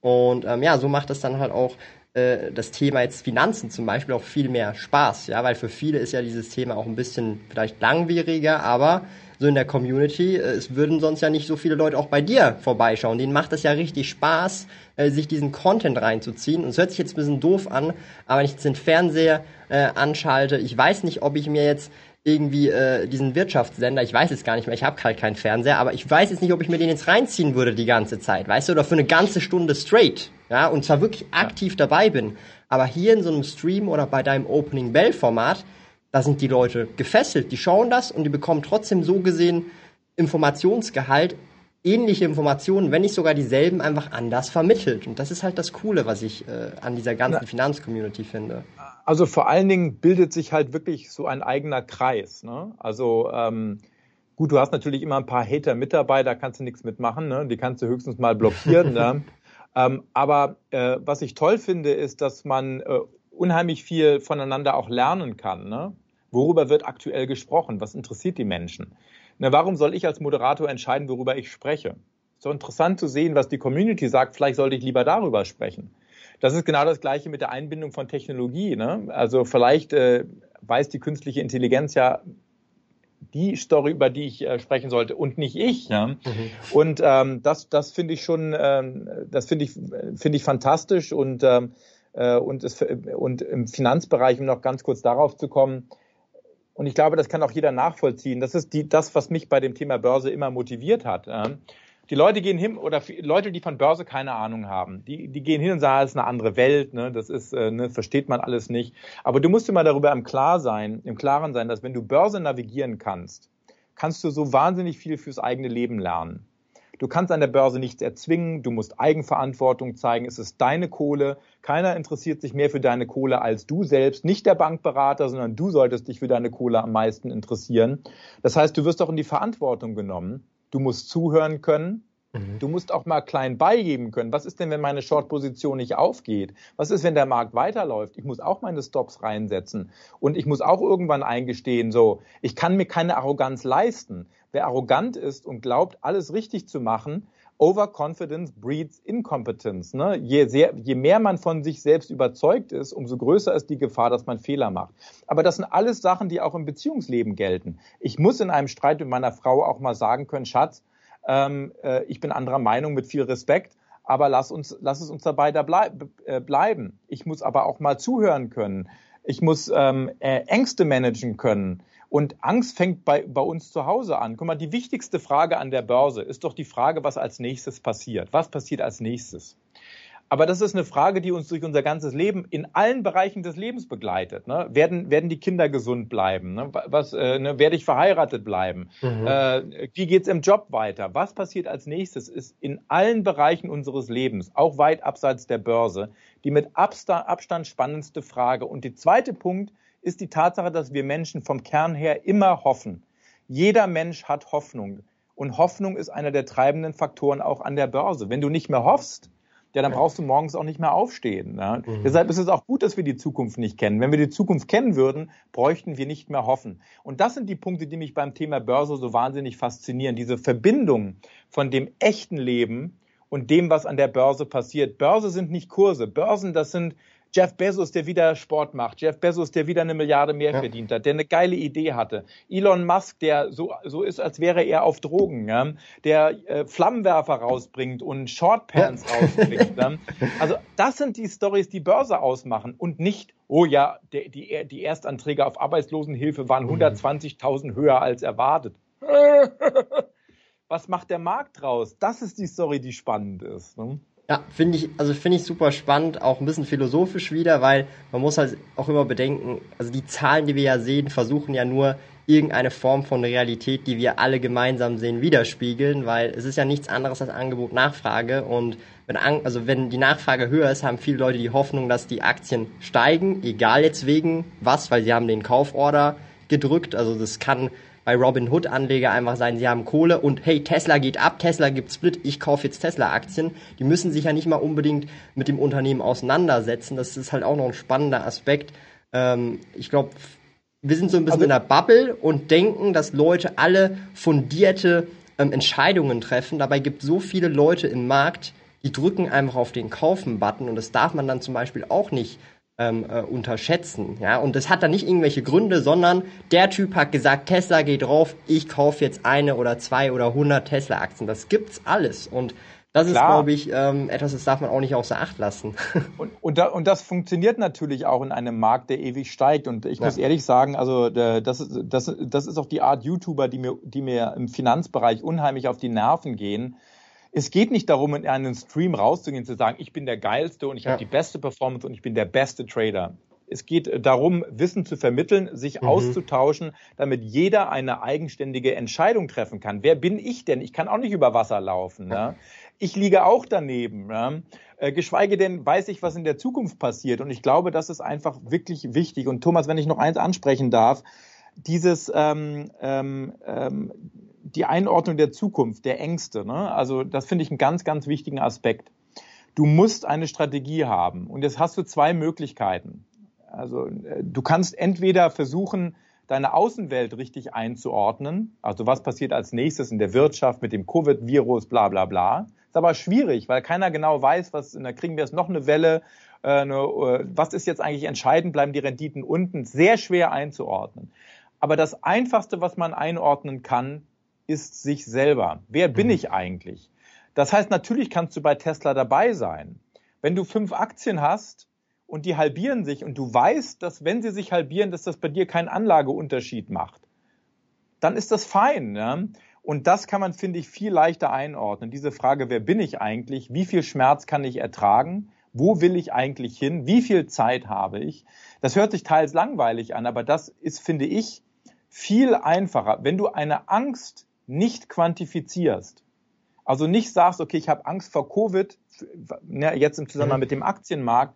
Und ähm, ja, so macht das dann halt auch äh, das Thema jetzt Finanzen zum Beispiel auch viel mehr Spaß, ja, weil für viele ist ja dieses Thema auch ein bisschen vielleicht langwieriger, aber so in der Community. Äh, es würden sonst ja nicht so viele Leute auch bei dir vorbeischauen. Denen macht es ja richtig Spaß, äh, sich diesen Content reinzuziehen. Und es hört sich jetzt ein bisschen doof an, aber wenn ich jetzt den Fernseher äh, anschalte, ich weiß nicht, ob ich mir jetzt irgendwie äh, diesen Wirtschaftssender, ich weiß es gar nicht mehr, ich habe halt keinen Fernseher, aber ich weiß jetzt nicht, ob ich mir den jetzt reinziehen würde die ganze Zeit, weißt du, oder für eine ganze Stunde straight, ja, und zwar wirklich aktiv ja. dabei bin. Aber hier in so einem Stream oder bei deinem Opening Bell Format, da sind die Leute gefesselt, die schauen das und die bekommen trotzdem so gesehen Informationsgehalt, ähnliche Informationen, wenn nicht sogar dieselben, einfach anders vermittelt. Und das ist halt das Coole, was ich äh, an dieser ganzen Finanzcommunity finde. Also vor allen Dingen bildet sich halt wirklich so ein eigener Kreis. Ne? Also ähm, gut, du hast natürlich immer ein paar Hater mit dabei, da kannst du nichts mitmachen, ne? die kannst du höchstens mal blockieren. [LAUGHS] ne? Ähm, aber äh, was ich toll finde, ist, dass man äh, unheimlich viel voneinander auch lernen kann. Ne? Worüber wird aktuell gesprochen? Was interessiert die Menschen? Na, warum soll ich als Moderator entscheiden, worüber ich spreche? So interessant zu sehen, was die Community sagt. Vielleicht sollte ich lieber darüber sprechen. Das ist genau das Gleiche mit der Einbindung von Technologie. Ne? Also vielleicht äh, weiß die künstliche Intelligenz ja die Story, über die ich äh, sprechen sollte und nicht ich. Ja? Mhm. Und ähm, das, das finde ich schon, ähm, das finde ich, finde ich fantastisch und ähm, äh, und, es, und im Finanzbereich, um noch ganz kurz darauf zu kommen, und ich glaube, das kann auch jeder nachvollziehen. Das ist die, das, was mich bei dem Thema Börse immer motiviert hat. Die Leute gehen hin oder Leute, die von Börse keine Ahnung haben, die, die gehen hin und sagen, es ist eine andere Welt, ne, das ist, äh, ne, versteht man alles nicht. Aber du musst mal darüber im Klar sein, im Klaren sein, dass wenn du Börse navigieren kannst, kannst du so wahnsinnig viel fürs eigene Leben lernen. Du kannst an der Börse nichts erzwingen, du musst Eigenverantwortung zeigen, es ist deine Kohle, keiner interessiert sich mehr für deine Kohle als du selbst, nicht der Bankberater, sondern du solltest dich für deine Kohle am meisten interessieren. Das heißt, du wirst auch in die Verantwortung genommen Du musst zuhören können. Mhm. Du musst auch mal klein beigeben können. Was ist denn, wenn meine Short-Position nicht aufgeht? Was ist, wenn der Markt weiterläuft? Ich muss auch meine Stops reinsetzen. Und ich muss auch irgendwann eingestehen, so, ich kann mir keine Arroganz leisten. Wer arrogant ist und glaubt, alles richtig zu machen, Overconfidence breeds Incompetence. Ne? Je, sehr, je mehr man von sich selbst überzeugt ist, umso größer ist die Gefahr, dass man Fehler macht. Aber das sind alles Sachen, die auch im Beziehungsleben gelten. Ich muss in einem Streit mit meiner Frau auch mal sagen können, Schatz, ähm, äh, ich bin anderer Meinung mit viel Respekt, aber lass uns, lass es uns dabei da bleib, äh, bleiben. Ich muss aber auch mal zuhören können. Ich muss ähm, äh, Ängste managen können. Und Angst fängt bei, bei uns zu Hause an. Guck mal, die wichtigste Frage an der Börse ist doch die Frage, was als nächstes passiert. Was passiert als nächstes? Aber das ist eine Frage, die uns durch unser ganzes Leben in allen Bereichen des Lebens begleitet. Ne? Werden, werden die Kinder gesund bleiben? Ne? Was, äh, ne? Werde ich verheiratet bleiben? Mhm. Äh, wie geht's im Job weiter? Was passiert als nächstes? Ist in allen Bereichen unseres Lebens, auch weit abseits der Börse, die mit Abstand spannendste Frage. Und der zweite Punkt ist die Tatsache, dass wir Menschen vom Kern her immer hoffen. Jeder Mensch hat Hoffnung. Und Hoffnung ist einer der treibenden Faktoren auch an der Börse. Wenn du nicht mehr hoffst, ja, dann brauchst du morgens auch nicht mehr aufstehen. Ne? Mhm. Deshalb ist es auch gut, dass wir die Zukunft nicht kennen. Wenn wir die Zukunft kennen würden, bräuchten wir nicht mehr hoffen. Und das sind die Punkte, die mich beim Thema Börse so wahnsinnig faszinieren. Diese Verbindung von dem echten Leben und dem, was an der Börse passiert. Börse sind nicht Kurse. Börsen, das sind Jeff Bezos, der wieder Sport macht, Jeff Bezos, der wieder eine Milliarde mehr ja. verdient hat, der eine geile Idee hatte, Elon Musk, der so, so ist, als wäre er auf Drogen, ja? der äh, Flammenwerfer rausbringt und Shortpants ja. rausbringt. Ja? Also das sind die Stories, die Börse ausmachen und nicht, oh ja, der, die, die Erstanträge auf Arbeitslosenhilfe waren 120.000 mhm. höher als erwartet. [LAUGHS] Was macht der Markt draus? Das ist die Story, die spannend ist. Ne? Ja, finde ich, also finde ich super spannend, auch ein bisschen philosophisch wieder, weil man muss halt auch immer bedenken, also die Zahlen, die wir ja sehen, versuchen ja nur irgendeine Form von Realität, die wir alle gemeinsam sehen, widerspiegeln, weil es ist ja nichts anderes als Angebot Nachfrage. Und wenn, also wenn die Nachfrage höher ist, haben viele Leute die Hoffnung, dass die Aktien steigen, egal jetzt wegen was, weil sie haben den Kauforder gedrückt, also das kann bei Robin Hood Anleger einfach sein, sie haben Kohle und hey, Tesla geht ab, Tesla gibt Split, ich kaufe jetzt Tesla Aktien. Die müssen sich ja nicht mal unbedingt mit dem Unternehmen auseinandersetzen. Das ist halt auch noch ein spannender Aspekt. Ähm, ich glaube, wir sind so ein bisschen also, in der Bubble und denken, dass Leute alle fundierte ähm, Entscheidungen treffen. Dabei gibt es so viele Leute im Markt, die drücken einfach auf den Kaufen-Button und das darf man dann zum Beispiel auch nicht ähm, äh, unterschätzen. Ja? Und das hat dann nicht irgendwelche Gründe, sondern der Typ hat gesagt, Tesla geht drauf, ich kaufe jetzt eine oder zwei oder hundert Tesla-Aktien. Das gibt's alles. Und das Klar. ist, glaube ich, ähm, etwas, das darf man auch nicht außer Acht lassen. [LAUGHS] und, und, da, und das funktioniert natürlich auch in einem Markt, der ewig steigt. Und ich ja. muss ehrlich sagen, also das, ist, das, das ist auch die Art YouTuber, die mir, die mir im Finanzbereich unheimlich auf die Nerven gehen es geht nicht darum, in einen Stream rauszugehen, zu sagen, ich bin der geilste und ich ja. habe die beste Performance und ich bin der beste Trader. Es geht darum, Wissen zu vermitteln, sich mhm. auszutauschen, damit jeder eine eigenständige Entscheidung treffen kann. Wer bin ich denn? Ich kann auch nicht über Wasser laufen. Ne? Ich liege auch daneben. Ne? Äh, geschweige denn weiß ich, was in der Zukunft passiert. Und ich glaube, das ist einfach wirklich wichtig. Und Thomas, wenn ich noch eins ansprechen darf, dieses ähm, ähm, ähm, die Einordnung der Zukunft, der Ängste. Ne? Also das finde ich einen ganz, ganz wichtigen Aspekt. Du musst eine Strategie haben und jetzt hast du zwei Möglichkeiten. Also äh, du kannst entweder versuchen, deine Außenwelt richtig einzuordnen. Also was passiert als nächstes in der Wirtschaft mit dem Covid-Virus, bla bla bla. Ist aber schwierig, weil keiner genau weiß, was, da kriegen wir jetzt noch eine Welle, äh, eine, äh, was ist jetzt eigentlich entscheidend, bleiben die Renditen unten, sehr schwer einzuordnen. Aber das Einfachste, was man einordnen kann, ist sich selber. Wer bin mhm. ich eigentlich? Das heißt, natürlich kannst du bei Tesla dabei sein. Wenn du fünf Aktien hast und die halbieren sich und du weißt, dass wenn sie sich halbieren, dass das bei dir keinen Anlageunterschied macht, dann ist das fein. Ja? Und das kann man, finde ich, viel leichter einordnen. Diese Frage, wer bin ich eigentlich? Wie viel Schmerz kann ich ertragen? Wo will ich eigentlich hin? Wie viel Zeit habe ich? Das hört sich teils langweilig an, aber das ist, finde ich, viel einfacher. Wenn du eine Angst nicht quantifizierst, also nicht sagst, okay, ich habe Angst vor Covid, ne, jetzt im Zusammenhang mhm. mit dem Aktienmarkt,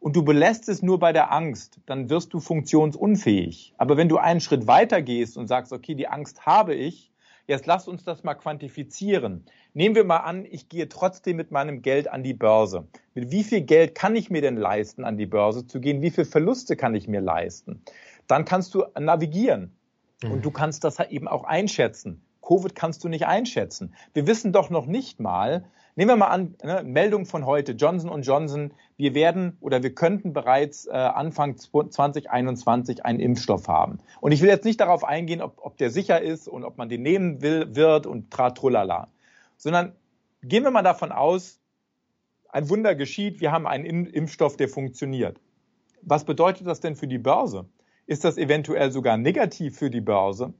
und du belässt es nur bei der Angst, dann wirst du funktionsunfähig. Aber wenn du einen Schritt weiter gehst und sagst, okay, die Angst habe ich, jetzt lass uns das mal quantifizieren. Nehmen wir mal an, ich gehe trotzdem mit meinem Geld an die Börse. Mit wie viel Geld kann ich mir denn leisten, an die Börse zu gehen? Wie viel Verluste kann ich mir leisten? Dann kannst du navigieren. Und mhm. du kannst das eben auch einschätzen. Covid kannst du nicht einschätzen. Wir wissen doch noch nicht mal, nehmen wir mal an, ne, Meldung von heute, Johnson Johnson, wir werden oder wir könnten bereits äh, Anfang 2021 einen Impfstoff haben. Und ich will jetzt nicht darauf eingehen, ob, ob der sicher ist und ob man den nehmen will, wird und tratrullala, sondern gehen wir mal davon aus, ein Wunder geschieht, wir haben einen Impfstoff, der funktioniert. Was bedeutet das denn für die Börse? Ist das eventuell sogar negativ für die Börse?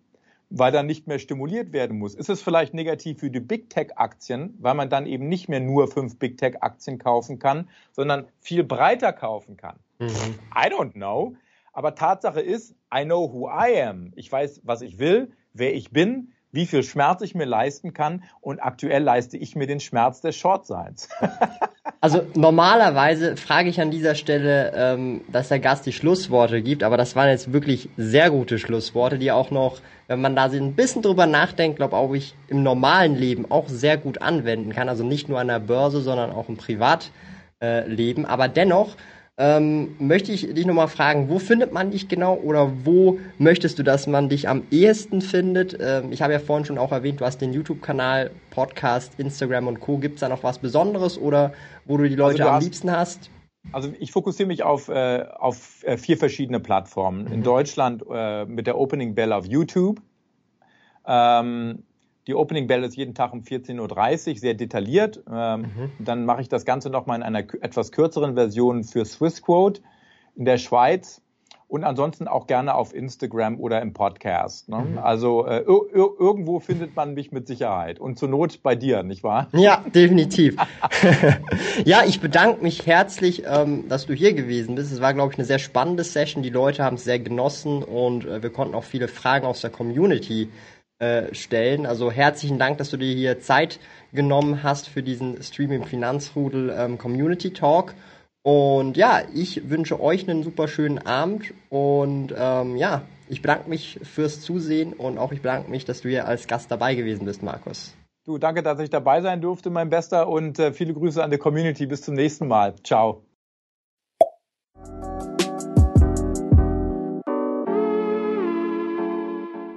Weil dann nicht mehr stimuliert werden muss. Ist es vielleicht negativ für die Big Tech Aktien, weil man dann eben nicht mehr nur fünf Big Tech Aktien kaufen kann, sondern viel breiter kaufen kann? Mhm. I don't know. Aber Tatsache ist, I know who I am. Ich weiß, was ich will, wer ich bin, wie viel Schmerz ich mir leisten kann und aktuell leiste ich mir den Schmerz des Shortseins. [LAUGHS] also normalerweise frage ich an dieser Stelle, ähm, dass der Gast die Schlussworte gibt, aber das waren jetzt wirklich sehr gute Schlussworte, die auch noch, wenn man da ein bisschen drüber nachdenkt, glaube auch ich im normalen Leben auch sehr gut anwenden kann. Also nicht nur an der Börse, sondern auch im Privatleben. Äh, aber dennoch ähm, möchte ich dich nochmal fragen, wo findet man dich genau oder wo möchtest du, dass man dich am ehesten findet? Ähm, ich habe ja vorhin schon auch erwähnt, du hast den YouTube-Kanal, Podcast, Instagram und Co. Gibt es da noch was Besonderes oder wo du die Leute also du am hast, liebsten hast? Also ich fokussiere mich auf, äh, auf äh, vier verschiedene Plattformen. Mhm. In Deutschland äh, mit der Opening Bell auf YouTube. Ähm, die Opening Bell ist jeden Tag um 14.30 Uhr, sehr detailliert. Ähm, mhm. Dann mache ich das Ganze nochmal in einer etwas kürzeren Version für Swissquote in der Schweiz und ansonsten auch gerne auf Instagram oder im Podcast. Ne? Mhm. Also äh, irgendwo findet man mich mit Sicherheit und zur Not bei dir, nicht wahr? Ja, definitiv. [LAUGHS] ja, ich bedanke mich herzlich, ähm, dass du hier gewesen bist. Es war, glaube ich, eine sehr spannende Session. Die Leute haben es sehr genossen und äh, wir konnten auch viele Fragen aus der Community äh, stellen. Also herzlichen Dank, dass du dir hier Zeit genommen hast für diesen Stream im Finanzrudel ähm, Community Talk. Und ja, ich wünsche euch einen super schönen Abend und ähm, ja, ich bedanke mich fürs Zusehen und auch ich bedanke mich, dass du hier als Gast dabei gewesen bist, Markus. Du, danke, dass ich dabei sein durfte, mein Bester, und äh, viele Grüße an die Community. Bis zum nächsten Mal. Ciao.